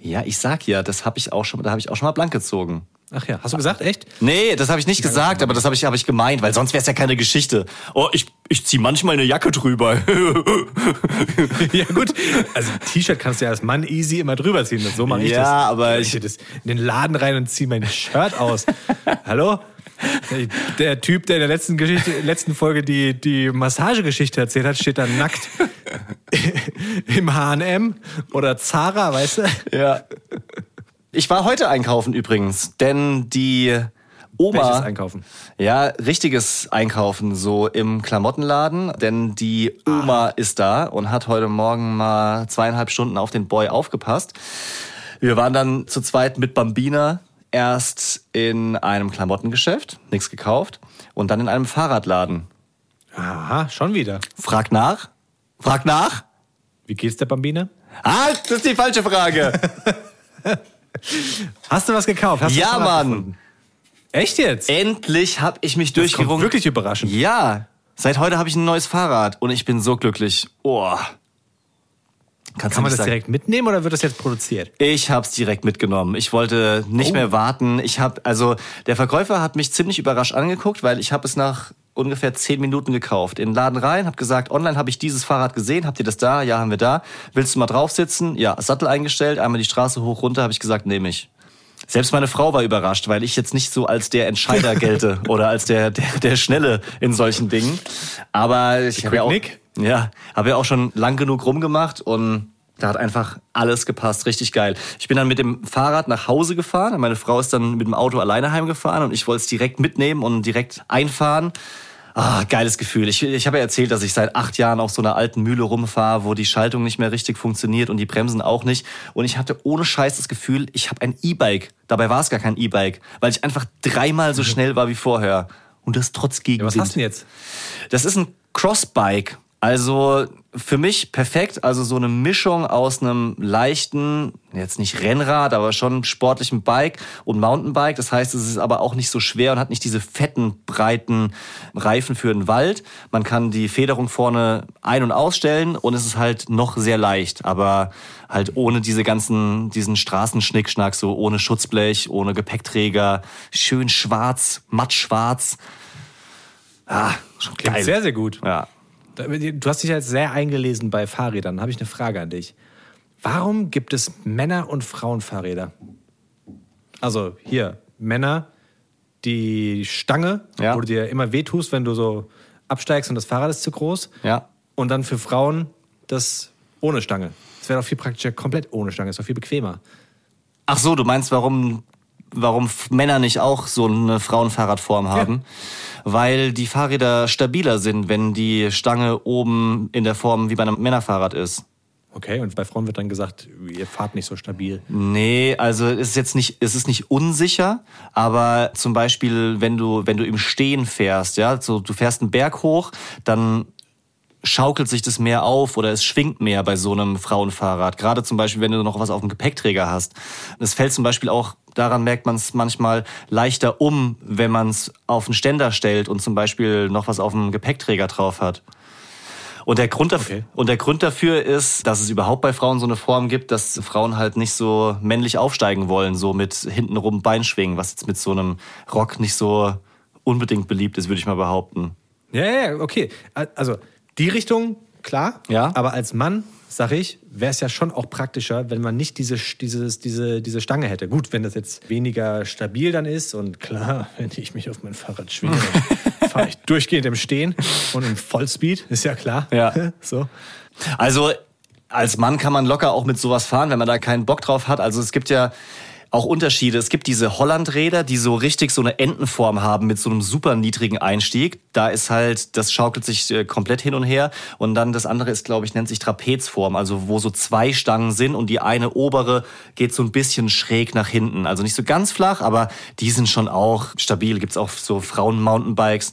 Ja, ich sag ja, das habe ich auch schon, da habe ich auch schon mal blank gezogen. Ach ja, hast du gesagt, echt? Nee, das habe ich nicht gesagt, aber das habe ich, hab ich gemeint, weil sonst wäre es ja keine Geschichte. Oh, ich, ich zieh manchmal eine Jacke drüber. ja, gut. Also T-Shirt kannst du ja als Mann easy immer drüber ziehen. So mache ich Ja, das. aber ich ich- das in den Laden rein und ziehe mein Shirt aus. Hallo? Der Typ, der in der letzten, Geschichte, letzten Folge die, die Massagegeschichte erzählt hat, steht da nackt im H&M oder Zara, weißt du? ja. Ich war heute einkaufen übrigens, denn die Oma. Welches Einkaufen? Ja, richtiges Einkaufen, so im Klamottenladen, denn die Oma ist da und hat heute Morgen mal zweieinhalb Stunden auf den Boy aufgepasst. Wir waren dann zu zweit mit Bambina erst in einem Klamottengeschäft, nichts gekauft, und dann in einem Fahrradladen. Aha, schon wieder. Frag nach? Frag nach? Wie geht's der Bambine? Ah, das ist die falsche Frage. Hast du was gekauft? Hast ja, Mann. Echt jetzt? Endlich habe ich mich durchgerungen. wirklich überraschend. Ja, seit heute habe ich ein neues Fahrrad und ich bin so glücklich. Oh. Kannst Kann man das sagen. direkt mitnehmen oder wird das jetzt produziert? Ich hab's direkt mitgenommen. Ich wollte nicht Oh. mehr warten. Ich hab also der Verkäufer hat mich ziemlich überrascht angeguckt, weil ich habe es nach ungefähr zehn Minuten gekauft. In den Laden rein, hab gesagt, online habe ich dieses Fahrrad gesehen. Habt ihr das da? Ja, haben wir da. Willst du mal drauf sitzen? Ja, Sattel eingestellt, einmal die Straße hoch runter, habe ich gesagt, nehme ich. Selbst meine Frau war überrascht, weil ich jetzt nicht so als der Entscheider gelte oder als der, der, der Schnelle in solchen Dingen. Aber ich habe ja auch, Quick ja, habe ja auch schon lang genug rumgemacht und Da hat einfach alles gepasst, richtig geil. Ich bin dann mit dem Fahrrad nach Hause gefahren. Meine Frau ist dann mit dem Auto alleine heimgefahren und ich wollte es direkt mitnehmen und direkt einfahren. Ah, geiles Gefühl. Ich, ich habe ja erzählt, dass ich seit acht Jahren auf so einer alten Mühle rumfahre, wo die Schaltung nicht mehr richtig funktioniert und die Bremsen auch nicht. Und ich hatte ohne Scheiß das Gefühl, ich habe ein E-Bike. Dabei war es gar kein E-Bike, weil ich einfach dreimal so schnell war wie vorher. Und das trotz Ja, Gegenwind. was hast du denn jetzt? Das ist ein Crossbike. Also für mich perfekt. Also so eine Mischung aus einem leichten, jetzt nicht Rennrad, aber schon sportlichen Bike und Mountainbike. Das heißt, es ist aber auch nicht so schwer und hat nicht diese fetten, breiten Reifen für den Wald. Man kann die Federung vorne ein- und ausstellen und es ist halt noch sehr leicht, aber halt ohne diese ganzen, diesen Straßenschnickschnack, so ohne Schutzblech, ohne Gepäckträger, schön schwarz, matt schwarz. Ah, schon Klingt geil. sehr, sehr gut. Ja. Du hast dich jetzt sehr eingelesen bei Fahrrädern. Habe ich eine Frage an dich. Warum gibt es Männer- und Frauenfahrräder? Also hier, Männer, die Stange, Ja. wo du dir immer wehtust, wenn du so absteigst und das Fahrrad ist zu groß. Ja. Und dann für Frauen das ohne Stange. Das wäre doch viel praktischer, komplett ohne Stange. ist doch viel bequemer. Ach so, du meinst, warum, warum Männer nicht auch so eine Frauenfahrradform haben? Weil die Fahrräder stabiler sind, wenn die Stange oben in der Form wie bei einem Männerfahrrad ist. Okay, und bei Frauen wird dann gesagt, ihr fahrt nicht so stabil. Nee, also es ist jetzt nicht, es ist nicht unsicher, aber zum Beispiel, wenn du, wenn du im Stehen fährst, ja, so du fährst einen Berg hoch, dann schaukelt sich das mehr auf oder es schwingt mehr bei so einem Frauenfahrrad. Gerade zum Beispiel, wenn du noch was auf dem Gepäckträger hast. Es fällt zum Beispiel auch, daran merkt man es manchmal leichter um, wenn man es auf einen Ständer stellt und zum Beispiel noch was auf dem Gepäckträger drauf hat. Und der, Grund dafür, Okay. und der Grund dafür ist, dass es überhaupt bei Frauen so eine Form gibt, dass Frauen halt nicht so männlich aufsteigen wollen, so mit hintenrum Beinschwingen, was jetzt mit so einem Rock nicht so unbedingt beliebt ist, würde ich mal behaupten. Ja, ja, okay. Also die Richtung, klar. Ja. Aber als Mann, sag ich, wäre es ja schon auch praktischer, wenn man nicht diese, dieses, diese, diese Stange hätte. Gut, wenn das jetzt weniger stabil dann ist und klar, wenn ich mich auf mein Fahrrad schwinge, fahre ich durchgehend im Stehen und im Vollspeed, ist ja klar. Ja. So. Also als Mann kann man locker auch mit sowas fahren, wenn man da keinen Bock drauf hat. Also es gibt ja auch Unterschiede. Es gibt diese Hollandräder, die so richtig so eine Entenform haben mit so einem super niedrigen Einstieg. Da ist halt, das schaukelt sich äh, komplett hin und her. Und dann das andere ist, glaube ich, nennt sich Trapezform, also wo so zwei Stangen sind und die eine obere geht so ein bisschen schräg nach hinten. Also nicht so ganz flach, aber die sind schon auch stabil. Gibt's auch so Frauen-Mountainbikes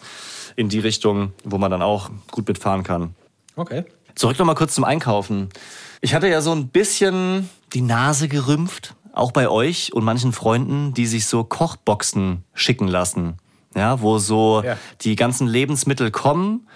in die Richtung, wo man dann auch gut mitfahren kann. Okay. Zurück nochmal kurz zum Einkaufen. Ich hatte ja so ein bisschen die Nase gerümpft, auch bei euch und manchen Freunden, die sich so Kochboxen schicken lassen. Ja, wo so Ja. die ganzen Lebensmittel kommen,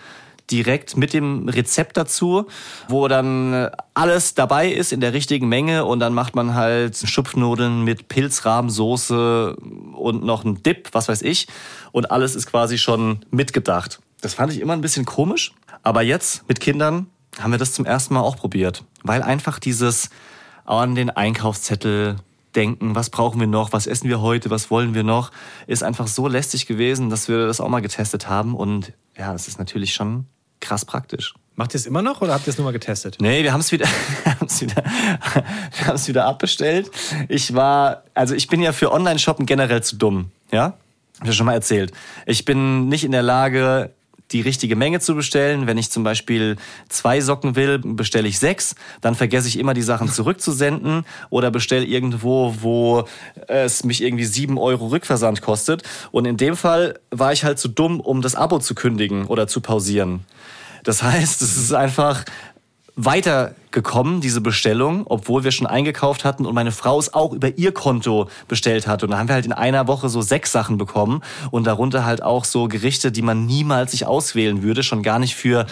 direkt mit dem Rezept dazu, wo dann äh, alles dabei ist in der richtigen Menge und dann macht man halt Schupfnudeln mit Pilzrahmsoße und noch ein Dip, was weiß ich. Und alles ist quasi schon mitgedacht. Das fand ich immer ein bisschen komisch. Aber jetzt mit Kindern haben wir das zum ersten Mal auch probiert. Weil einfach dieses an den Einkaufszettel denken, was brauchen wir noch, was essen wir heute, was wollen wir noch, ist einfach so lästig gewesen, dass wir das auch mal getestet haben. Und ja, das ist natürlich schon krass praktisch. Macht ihr es immer noch oder habt ihr es nur mal getestet? Nee, wir haben es wieder, wieder, wir haben's wieder abbestellt. Ich war, also ich bin ja für Online-Shoppen generell zu dumm, ja? Hab ich ja schon mal erzählt. Ich bin nicht in der Lage, die richtige Menge zu bestellen. Wenn ich zum Beispiel zwei Socken will, bestelle ich sechs. Dann vergesse ich immer die Sachen zurückzusenden oder bestelle irgendwo, wo es mich irgendwie sieben Euro Rückversand kostet. Und in dem Fall war ich halt zu dumm, um das Abo zu kündigen oder zu pausieren. Das heißt, es ist einfach weitergekommen, diese Bestellung, obwohl wir schon eingekauft hatten und meine Frau es auch über ihr Konto bestellt hat. Und da haben wir halt in einer Woche so sechs Sachen bekommen und darunter halt auch so Gerichte, die man niemals sich auswählen würde, schon gar nicht für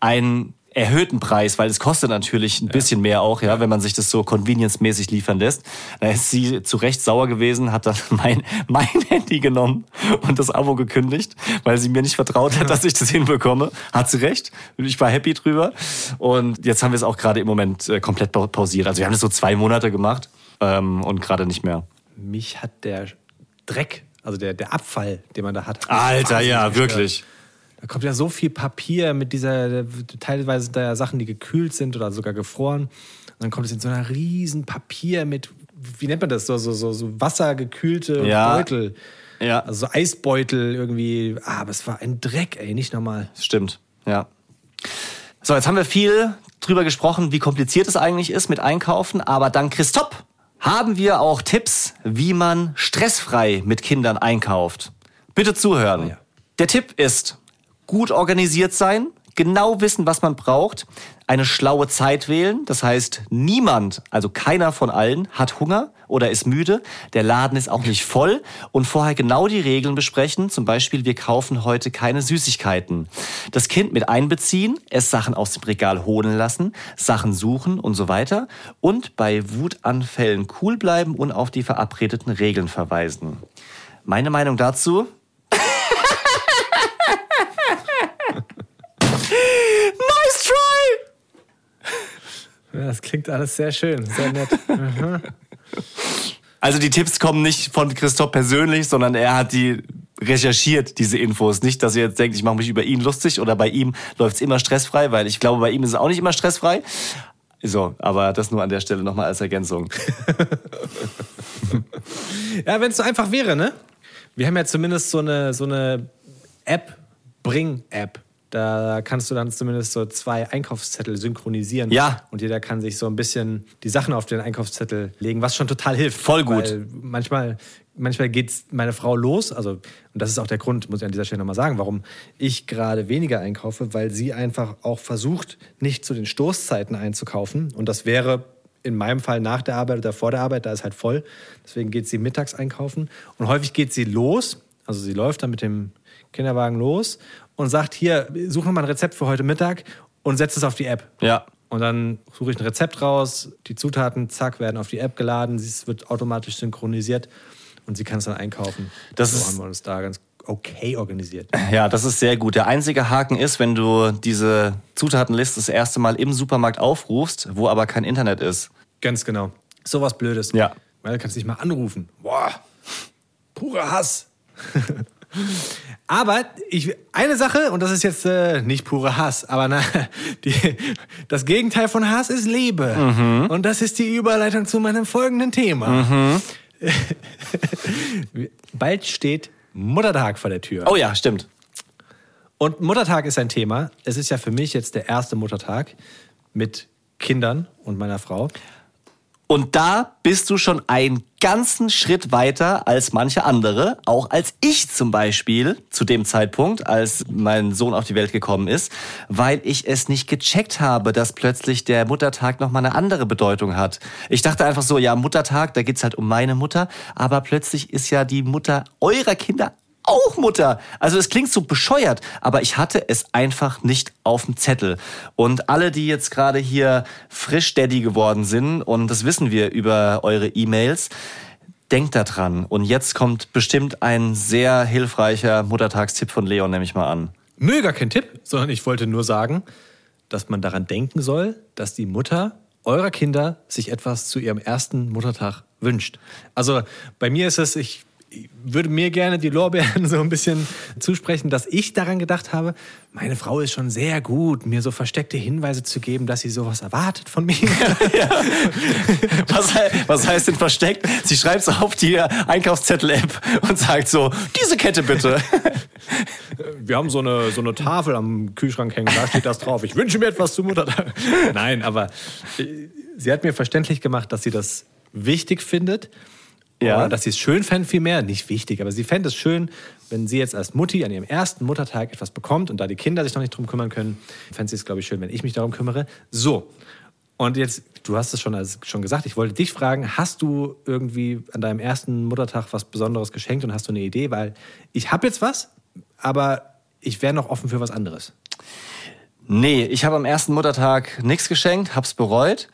einen erhöhten Preis, weil es kostet natürlich ein bisschen mehr auch, ja, wenn man sich das so convenience-mäßig liefern lässt. Da ist sie zu Recht sauer gewesen, hat dann mein, mein Handy genommen und das Abo gekündigt, weil sie mir nicht vertraut hat, dass ich das hinbekomme. Hat sie recht. Ich war happy drüber. Und jetzt haben wir es auch gerade im Moment äh, komplett pa- pausiert. Also wir haben das so zwei Monate gemacht ähm, und gerade nicht mehr. Mich hat der Dreck, also der, der Abfall, den man da hat. Alter, ja, gestört. wirklich. Da kommt ja so viel Papier mit dieser, teilweise da ja Sachen, die gekühlt sind oder sogar gefroren. dann kommt es in so einer riesen Papier mit, wie nennt man das, so, so, so, so wassergekühlte Ja. Beutel. Ja. Also so Eisbeutel irgendwie. Ah, aber es war ein Dreck, ey, nicht normal. Stimmt, ja. So, jetzt haben wir viel drüber gesprochen, wie kompliziert es eigentlich ist mit Einkaufen, aber dank Christoph haben wir auch Tipps, wie man stressfrei mit Kindern einkauft. Bitte zuhören. ja. Der Tipp ist, gut organisiert sein, genau wissen, was man braucht, eine schlaue Zeit wählen, das heißt, niemand, also keiner von allen, hat Hunger oder ist müde, der Laden ist auch nicht voll. Und vorher genau die Regeln besprechen, zum Beispiel, wir kaufen heute keine Süßigkeiten. Das Kind mit einbeziehen, es Sachen aus dem Regal holen lassen, Sachen suchen und so weiter. Und bei Wutanfällen cool bleiben und auf die verabredeten Regeln verweisen. Meine Meinung dazu, das klingt alles sehr schön, sehr nett. Also die Tipps kommen nicht von Christoph persönlich, sondern er hat die recherchiert, diese Infos. Nicht, dass ihr jetzt denkt, ich mache mich über ihn lustig oder bei ihm läuft's immer stressfrei, weil ich glaube, bei ihm ist es auch nicht immer stressfrei. So, aber das nur an der Stelle nochmal als Ergänzung. Ja, wenn es so einfach wäre, ne? Wir haben ja zumindest so eine, so eine App, Bring-App. Da kannst du dann zumindest so zwei Einkaufszettel synchronisieren. Ja. Und jeder kann sich so ein bisschen die Sachen auf den Einkaufszettel legen, was schon total hilft. Voll gut. Weil manchmal, manchmal geht meine Frau los, also, und das ist auch der Grund, muss ich an dieser Stelle nochmal sagen, warum ich gerade weniger einkaufe, weil sie einfach auch versucht, nicht zu den Stoßzeiten einzukaufen. Und das wäre in meinem Fall nach der Arbeit oder vor der Arbeit, da ist halt voll. Deswegen geht sie mittags einkaufen. Und häufig geht sie los, also sie läuft dann mit dem Kinderwagen los und sagt, hier, such noch mal ein Rezept für heute Mittag und setzt es auf die App. Ja. Und dann suche ich ein Rezept raus, die Zutaten, zack, werden auf die App geladen, es wird automatisch synchronisiert und sie kann es dann einkaufen. Das so ist- haben wir uns da ganz okay organisiert. Ja, das ist sehr gut. Der einzige Haken ist, wenn du diese Zutatenliste das erste Mal im Supermarkt aufrufst, wo aber kein Internet ist. Ganz genau. Sowas Blödes. Ja. Weil du kannst nicht mal anrufen. Boah, purer Hass. aber ich, eine Sache, und das ist jetzt äh, nicht purer Hass, aber na, die, das Gegenteil von Hass ist Liebe. Und das ist die Überleitung zu meinem folgenden Thema. Bald steht Muttertag vor der Tür. Oh ja, stimmt. Und Muttertag ist ein Thema. Es ist ja für mich jetzt der erste Muttertag mit Kindern und meiner Frau. Und da bist du schon einen ganzen Schritt weiter als manche andere, auch als ich zum Beispiel zu dem Zeitpunkt, als mein Sohn auf die Welt gekommen ist, weil ich es nicht gecheckt habe, dass plötzlich der Muttertag nochmal eine andere Bedeutung hat. Ich dachte einfach so, ja, Muttertag, da geht's halt um meine Mutter, aber plötzlich ist ja die Mutter eurer Kinder auch Mutter. Also es klingt so bescheuert, aber ich hatte es einfach nicht auf dem Zettel. Und alle, die jetzt gerade hier frisch Daddy geworden sind, und das wissen wir über eure E-Mails, denkt da dran. Und jetzt kommt bestimmt ein sehr hilfreicher Muttertagstipp von Leon, nehme ich mal an. Nö, gar kein Tipp, sondern ich wollte nur sagen, dass man daran denken soll, dass die Mutter eurer Kinder sich etwas zu ihrem ersten Muttertag wünscht. Also bei mir ist es, ich würde mir gerne die Lorbeeren so ein bisschen zusprechen, dass ich daran gedacht habe, meine Frau ist schon sehr gut, mir so versteckte Hinweise zu geben, dass sie sowas erwartet von mir. Was, he- was heißt denn versteckt? Sie schreibt es auf die Einkaufszettel-App und sagt so, diese Kette bitte. Wir haben so eine, so eine Tafel am Kühlschrank hängen, da steht das drauf. Ich wünsche mir etwas zu Muttertag. Nein, aber äh, sie hat mir verständlich gemacht, dass sie das wichtig findet. Ja. Oder dass sie es schön fände, vielmehr. Nicht wichtig, aber sie fände es schön, wenn sie jetzt als Mutti an ihrem ersten Muttertag etwas bekommt und da die Kinder sich noch nicht drum kümmern können, fände sie es, glaube ich, schön, wenn ich mich darum kümmere. So. Und jetzt, du hast es schon, also schon gesagt, ich wollte dich fragen, hast du irgendwie an deinem ersten Muttertag was Besonderes geschenkt und hast du eine Idee? Weil ich habe jetzt was, aber ich wäre noch offen für was anderes. Nee, ich habe am ersten Muttertag nichts geschenkt, hab's bereut.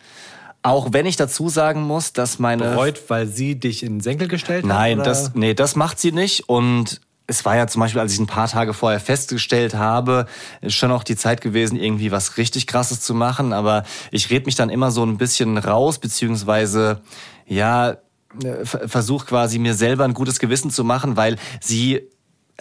Auch wenn ich dazu sagen muss, dass meine Bereut, weil sie dich in den Senkel gestellt hat? Nein, das, nee, das macht sie nicht. Und es war ja zum Beispiel, als ich ein paar Tage vorher festgestellt habe, ist schon auch die Zeit gewesen, irgendwie was richtig Krasses zu machen. Aber ich red mich dann immer so ein bisschen raus, beziehungsweise, ja, versuche quasi mir selber ein gutes Gewissen zu machen, weil sie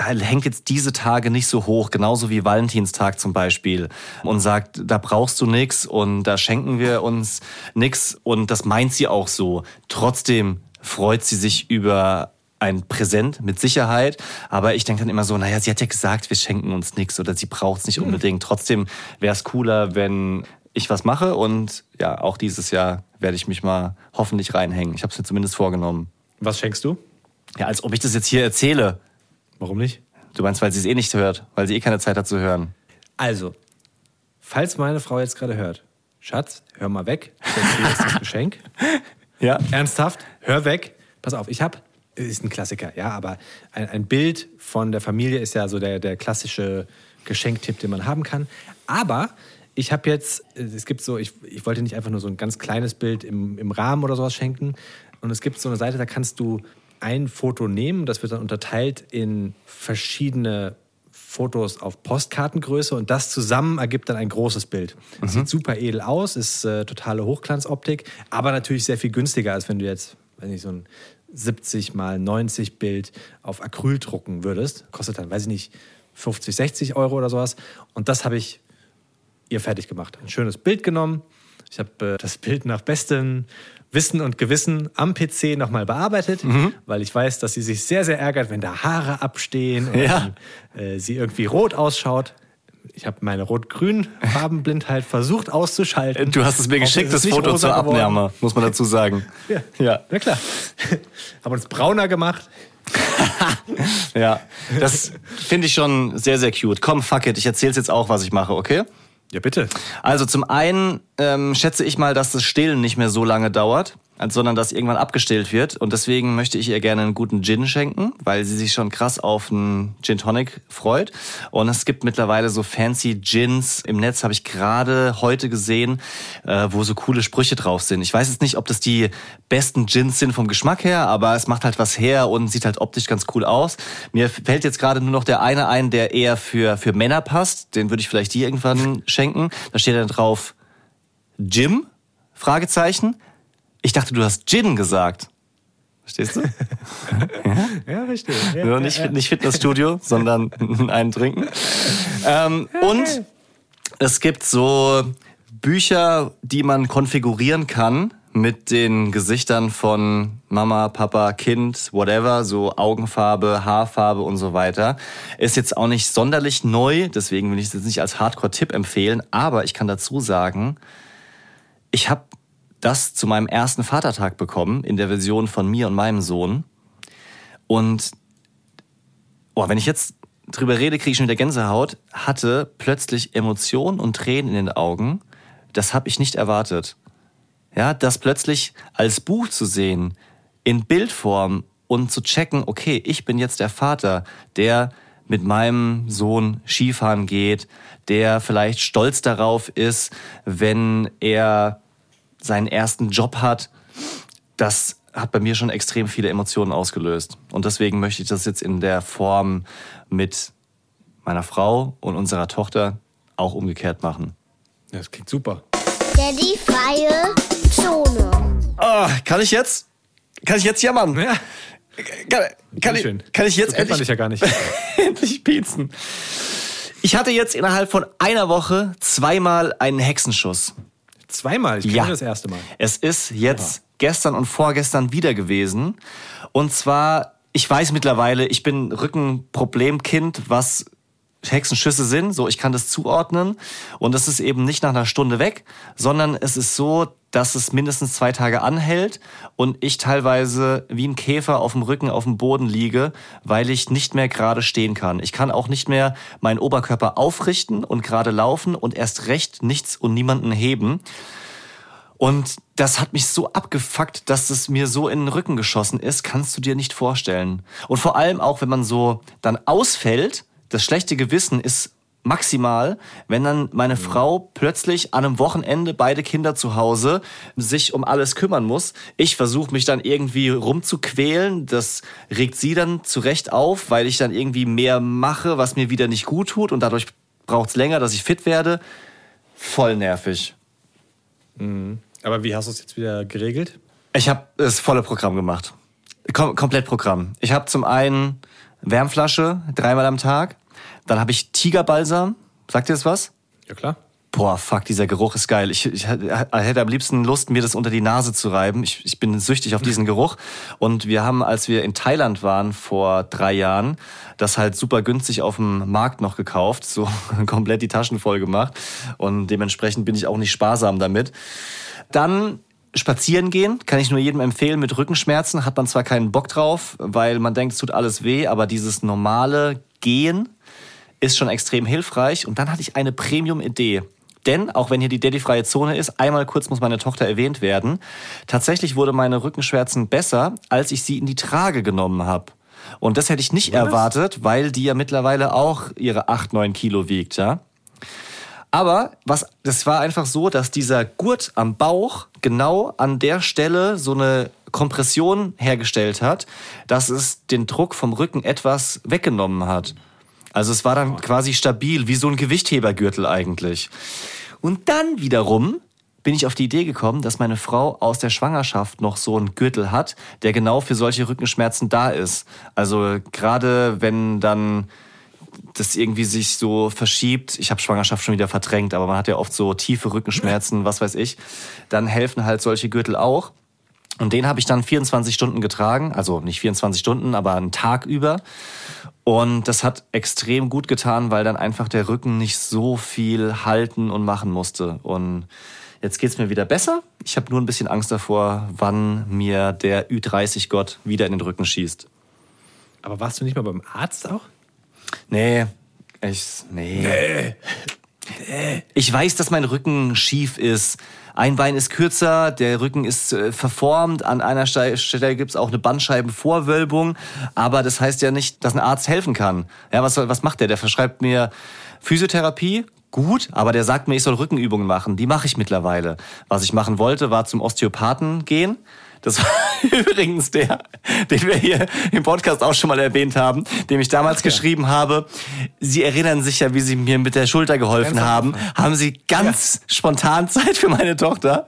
hängt jetzt diese Tage nicht so hoch, genauso wie Valentinstag zum Beispiel, und sagt, da brauchst du nix und da schenken wir uns nix und das meint sie auch so. Trotzdem freut sie sich über ein Präsent mit Sicherheit, aber ich denke dann immer so, naja, sie hat ja gesagt, wir schenken uns nichts oder sie braucht es nicht unbedingt. Trotzdem wäre es cooler, wenn ich was mache und ja, auch dieses Jahr werde ich mich mal hoffentlich reinhängen. Ich habe es mir zumindest vorgenommen. Was schenkst du? Ja, als ob ich das jetzt hier erzähle. Warum nicht? Du meinst, weil sie es eh nicht hört, weil sie eh keine Zeit hat zu hören. Also, falls meine Frau jetzt gerade hört, Schatz, hör mal weg. Erzähle jetzt das Geschenk. Ja? Ernsthaft, hör weg. Pass auf, ich habe, ist ein Klassiker, ja, aber ein, ein Bild von der Familie ist ja so der, der klassische Geschenktipp, den man haben kann. Aber ich habe jetzt, es gibt so, ich, ich wollte nicht einfach nur so ein ganz kleines Bild im, im Rahmen oder sowas schenken. Und es gibt so eine Seite, da kannst du ein Foto nehmen, das wird dann unterteilt in verschiedene Fotos auf Postkartengröße und das zusammen ergibt dann ein großes Bild. Sieht super edel aus, ist äh, totale Hochglanzoptik, aber natürlich sehr viel günstiger, als wenn du jetzt, weiß nicht, so ein 70 mal 90 Bild auf Acryl drucken würdest. Kostet dann, weiß ich nicht, 50, 60 Euro oder sowas. Und das habe ich ihr fertig gemacht. Ein schönes Bild genommen. Ich habe äh, das Bild nach bestem Wissen und Gewissen am PC nochmal bearbeitet, weil ich weiß, dass sie sich sehr, sehr ärgert, wenn da Haare abstehen und Ja. äh, sie irgendwie rot ausschaut. Ich habe meine rot-grün Farbenblindheit versucht auszuschalten. Du hast es mir geschickt, das Foto zur geworden. Abnahme, muss man dazu sagen. Ja. Ja. Na klar. Haben uns brauner gemacht. Ja, das finde ich schon sehr, sehr cute. Komm, fuck it, ich erzähl's jetzt auch, was ich mache, okay? Ja, bitte. Also zum einen ähm, schätze ich mal, dass das Stillen nicht mehr so lange dauert, sondern dass irgendwann abgestillt wird. Und deswegen möchte ich ihr gerne einen guten Gin schenken, weil sie sich schon krass auf einen Gin Tonic freut. Und es gibt mittlerweile so fancy Gins im Netz, habe ich gerade heute gesehen, äh, wo so coole Sprüche drauf sind. Ich weiß jetzt nicht, ob das die besten Gins sind vom Geschmack her, aber es macht halt was her und sieht halt optisch ganz cool aus. Mir fällt jetzt gerade nur noch der eine ein, der eher für, für Männer passt. Den würde ich vielleicht dir irgendwann schenken. Da steht dann drauf Jim? Fragezeichen. Ich dachte, du hast Gin gesagt. Verstehst du? Ja, richtig. Ja, Nur ja, nicht, ja. nicht Fitnessstudio, sondern einen trinken. Ähm, Und es gibt so Bücher, die man konfigurieren kann mit den Gesichtern von Mama, Papa, Kind, whatever, so Augenfarbe, Haarfarbe und so weiter. Ist jetzt auch nicht sonderlich neu, deswegen will ich es jetzt nicht als Hardcore-Tipp empfehlen, aber ich kann dazu sagen, ich habe das zu meinem ersten Vatertag bekommen, in der Version von mir und meinem Sohn. Und oh, wenn ich jetzt drüber rede, kriege ich schon wieder Gänsehaut, hatte plötzlich Emotionen und Tränen in den Augen. Das habe ich nicht erwartet. Ja, das plötzlich als Buch zu sehen, in Bildform und zu checken, okay, ich bin jetzt der Vater, der mit meinem Sohn Skifahren geht, der vielleicht stolz darauf ist, wenn er seinen ersten Job hat. Das hat bei mir schon extrem viele Emotionen ausgelöst. Und deswegen möchte ich das jetzt in der Form mit meiner Frau und unserer Tochter auch umgekehrt machen. Ja, das klingt super. Daddy freie Zone. Ah, kann ich jetzt? Kann ich jetzt jammern? Ja, Kann, kann, ich, schön. kann ich jetzt so endlich, ja gar nicht. endlich piezen? Ich hatte jetzt innerhalb von einer Woche zweimal einen Hexenschuss. Zweimal, ich Ja. das erste Mal. Es ist jetzt gestern und vorgestern wieder gewesen. Und zwar, ich weiß mittlerweile, ich bin Rückenproblemkind, was Hexenschüsse sind. So, ich kann das zuordnen. Und es ist eben nicht nach einer Stunde weg, sondern es ist so, dass es mindestens zwei Tage anhält und ich teilweise wie ein Käfer auf dem Rücken auf dem Boden liege, weil ich nicht mehr gerade stehen kann. Ich kann auch nicht mehr meinen Oberkörper aufrichten und gerade laufen und erst recht nichts und niemanden heben. Und das hat mich so abgefuckt, dass es mir so in den Rücken geschossen ist, kannst du dir nicht vorstellen. Und vor allem auch, wenn man so dann ausfällt, das schlechte Gewissen ist maximal, wenn dann meine Frau plötzlich an einem Wochenende beide Kinder zu Hause sich um alles kümmern muss. Ich versuche mich dann irgendwie rumzuquälen, das regt sie dann zurecht auf, weil ich dann irgendwie mehr mache, was mir wieder nicht gut tut und dadurch braucht es länger, dass ich fit werde. Voll nervig. Aber wie hast du es jetzt wieder geregelt? Ich habe das volle Programm gemacht. Kom komplett Programm. Ich habe zum einen Wärmflasche dreimal am Tag. Dann habe ich Tigerbalsam. Sagt ihr das was? Ja, klar. Boah, fuck, dieser Geruch ist geil. Ich, ich hätte am liebsten Lust, mir das unter die Nase zu reiben. Ich, ich bin süchtig auf diesen Geruch. Und wir haben, als wir in Thailand waren vor drei Jahren, das halt super günstig auf dem Markt noch gekauft, so komplett die Taschen voll gemacht. Und dementsprechend bin ich auch nicht sparsam damit. Dann Spazieren gehen kann ich nur jedem empfehlen mit Rückenschmerzen. Hat man zwar keinen Bock drauf, weil man denkt, es tut alles weh, aber dieses normale Gehen ist schon extrem hilfreich. Und dann hatte ich eine Premium-Idee. Denn, auch wenn hier die Daddy-freie Zone ist, einmal kurz muss meine Tochter erwähnt werden. Tatsächlich wurde meine Rückenschmerzen besser, als ich sie in die Trage genommen habe. Und das hätte ich nicht Was? erwartet, weil die ja mittlerweile auch ihre 8, 9 Kilo wiegt, ja. Aber was, das war einfach so, dass dieser Gurt am Bauch genau an der Stelle so eine Kompression hergestellt hat, dass es den Druck vom Rücken etwas weggenommen hat. Also es war dann quasi stabil, wie so ein Gewichthebergürtel eigentlich. Und dann wiederum bin ich auf die Idee gekommen, dass meine Frau aus der Schwangerschaft noch so einen Gürtel hat, der genau für solche Rückenschmerzen da ist. Also gerade wenn dann das irgendwie sich so verschiebt, ich habe Schwangerschaft schon wieder verdrängt, aber man hat ja oft so tiefe Rückenschmerzen, was weiß ich, dann helfen halt solche Gürtel auch. Und den habe ich dann 24 Stunden getragen, also nicht 24 Stunden, aber einen Tag über. Und das hat extrem gut getan, weil dann einfach der Rücken nicht so viel halten und machen musste. Und jetzt geht's mir wieder besser. Ich habe nur ein bisschen Angst davor, wann mir der Ü30-Gott wieder in den Rücken schießt. Aber warst du nicht mal beim Arzt auch? Nee, ich, nee. nee. Ich weiß, dass mein Rücken schief ist. Ein Bein ist kürzer, der Rücken ist äh, verformt, an einer Stelle gibt es auch eine Bandscheibenvorwölbung, aber das heißt ja nicht, dass ein Arzt helfen kann. Ja, was, was macht der? Der verschreibt mir Physiotherapie, gut, aber der sagt mir, ich soll Rückenübungen machen. Die mache ich mittlerweile. Was ich machen wollte, war zum Osteopathen gehen das war übrigens der, den wir hier im Podcast auch schon mal erwähnt haben, dem ich damals Ach, geschrieben habe. Sie erinnern sich ja, wie Sie mir mit der Schulter geholfen ganz haben. Haben Sie ganz ja. spontan Zeit für meine Tochter?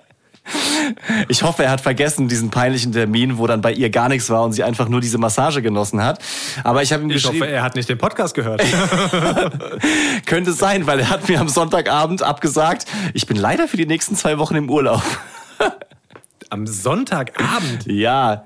Ich hoffe, er hat vergessen diesen peinlichen Termin, wo dann bei ihr gar nichts war und sie einfach nur diese Massage genossen hat. Aber ich habe ihm ich geschrieben. Ich hoffe, er hat nicht den Podcast gehört. Könnte sein, weil er hat mir am Sonntagabend abgesagt, ich bin leider für die nächsten zwei Wochen im Urlaub. Am Sonntagabend? Ja.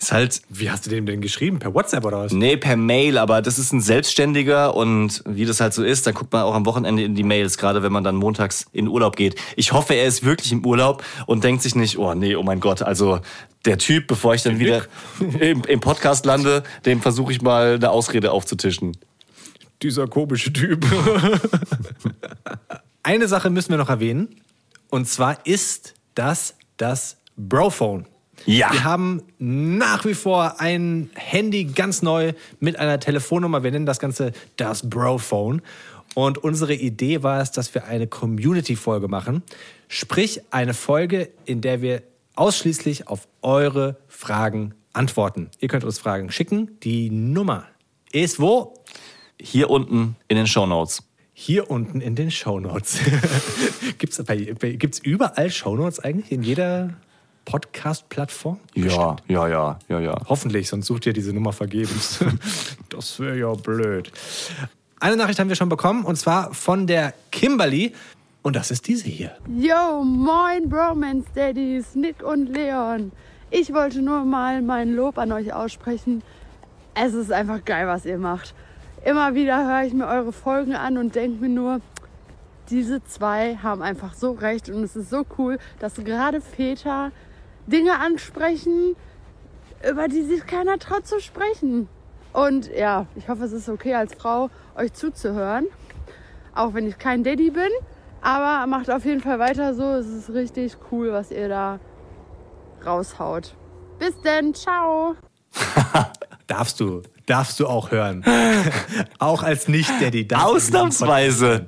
Ist halt. Wie hast du dem denn geschrieben? Per WhatsApp oder was? Nee, per Mail, aber das ist ein Selbstständiger und wie das halt so ist, dann guckt man auch am Wochenende in die Mails, gerade wenn man dann montags in Urlaub geht. Ich hoffe, er ist wirklich im Urlaub und denkt sich nicht, oh nee, oh mein Gott, also der Typ, bevor ich dann wieder im, im Podcast lande, dem versuche ich mal eine Ausrede aufzutischen. Dieser komische Typ. Eine Sache müssen wir noch erwähnen. Und zwar ist das das Brophone. Ja. Wir haben nach wie vor ein Handy ganz neu mit einer Telefonnummer. Wir nennen das Ganze das Brophone. Und unsere Idee war es, dass wir eine Community-Folge machen. Sprich, eine Folge, in der wir ausschließlich auf eure Fragen antworten. Ihr könnt uns Fragen schicken. Die Nummer ist wo? Hier unten in den Show Notes. Hier unten in den Shownotes. Gibt es überall Shownotes eigentlich? In jeder Podcast-Plattform? Ja, ja, ja, ja, ja. Hoffentlich, sonst sucht ihr diese Nummer vergebens. das wäre ja blöd. Eine Nachricht haben wir schon bekommen und zwar von der Kimberly. Und das ist diese hier. Yo, moin Bromance Daddies, Nick und Leon. Ich wollte nur mal mein Lob an euch aussprechen. Es ist einfach geil, was ihr macht immer wieder höre ich mir eure Folgen an und denke mir nur, diese zwei haben einfach so recht und es ist so cool, dass gerade Väter Dinge ansprechen, über die sich keiner traut zu sprechen. Und ja, ich hoffe, es ist okay als Frau, euch zuzuhören. Auch wenn ich kein Daddy bin. Aber macht auf jeden Fall weiter so. Es ist richtig cool, was ihr da raushaut. Bis denn, ciao. Darfst du darfst du auch hören. auch als Nicht-Daddy. Ausnahmsweise.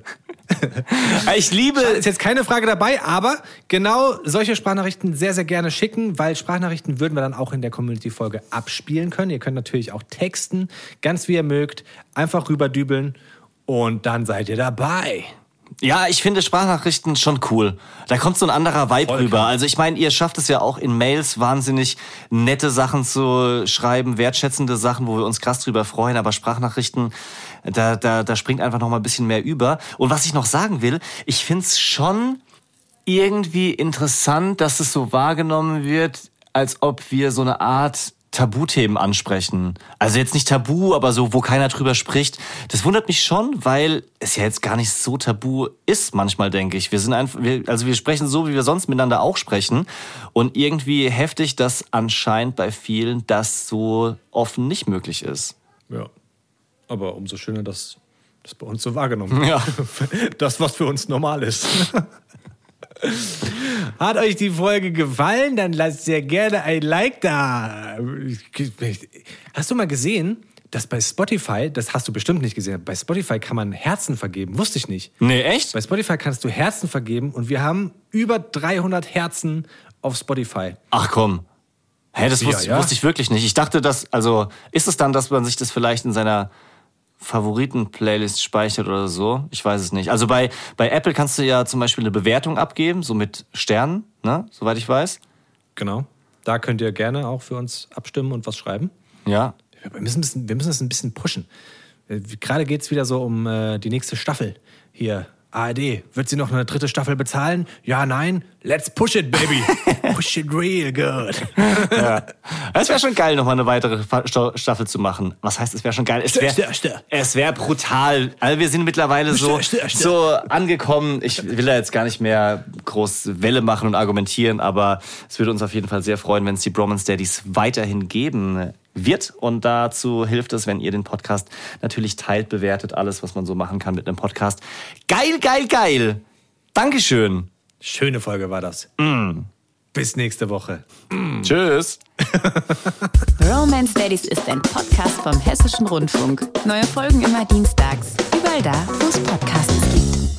ich liebe. Ist jetzt keine Frage dabei, aber genau solche Sprachnachrichten sehr, sehr gerne schicken, weil Sprachnachrichten würden wir dann auch in der Community-Folge abspielen können. Ihr könnt natürlich auch texten, ganz wie ihr mögt, einfach rüberdübeln und dann seid ihr dabei. Ja, ich finde Sprachnachrichten schon cool. Da kommt so ein anderer Vibe Voll rüber. klar. Also ich meine, ihr schafft es ja auch in Mails wahnsinnig nette Sachen zu schreiben, wertschätzende Sachen, wo wir uns krass drüber freuen. Aber Sprachnachrichten, da, da, da springt einfach noch mal ein bisschen mehr über. Und was ich noch sagen will, ich find's schon irgendwie interessant, dass es so wahrgenommen wird, als ob wir so eine Art Tabuthemen ansprechen. Also jetzt nicht tabu, aber so, wo keiner drüber spricht. Das wundert mich schon, weil es ja jetzt gar nicht so tabu ist, manchmal denke ich. Wir sind einfach, wir, also wir sprechen so, wie wir sonst miteinander auch sprechen. Und irgendwie heftig, dass anscheinend bei vielen das so offen nicht möglich ist. Ja. Aber umso schöner, dass das bei uns so wahrgenommen wird. Ja. Das, was für uns normal ist. Hat euch die Folge gefallen? Dann lasst sehr gerne ein Like da. Hast du mal gesehen, dass bei Spotify, das hast du bestimmt nicht gesehen, bei Spotify kann man Herzen vergeben. Wusste ich nicht. Nee, echt? Bei Spotify kannst du Herzen vergeben und wir haben über 300 Herzen auf Spotify. Ach komm. Hä, das Ja, wusste, ja. wusste ich wirklich nicht. Ich dachte, dass, also, ist es dann, dass man sich das vielleicht in seiner Favoriten-Playlist speichert oder so? Ich weiß es nicht. Also bei, bei Apple kannst du ja zum Beispiel eine Bewertung abgeben, so mit Sternen, ne? Soweit ich weiß. Genau. Da könnt ihr gerne auch für uns abstimmen und was schreiben. Ja. Wir müssen, wir müssen das ein bisschen pushen. Äh, Gerade geht es wieder so um äh, die nächste Staffel. Hier, ARD. Wird sie noch eine dritte Staffel bezahlen? Ja, nein? Let's push it, baby. push it real good. Es wäre schon geil, nochmal eine weitere Staffel zu machen. Was heißt, es wäre schon geil? Es wäre es wär brutal. Also wir sind mittlerweile so, so angekommen. Ich will da jetzt gar nicht mehr groß Welle machen und argumentieren, aber es würde uns auf jeden Fall sehr freuen, wenn es die Bromance Daddies weiterhin geben wird. Und dazu hilft es, wenn ihr den Podcast natürlich teilt, bewertet, alles, was man so machen kann mit einem Podcast. Geil, geil, geil. Dankeschön. Schöne Folge war das. Bis nächste Woche. Tschüss. Romance Daddies ist ein Podcast vom Hessischen Rundfunk. Neue Folgen immer dienstags. Überall da, wo es Podcasts gibt.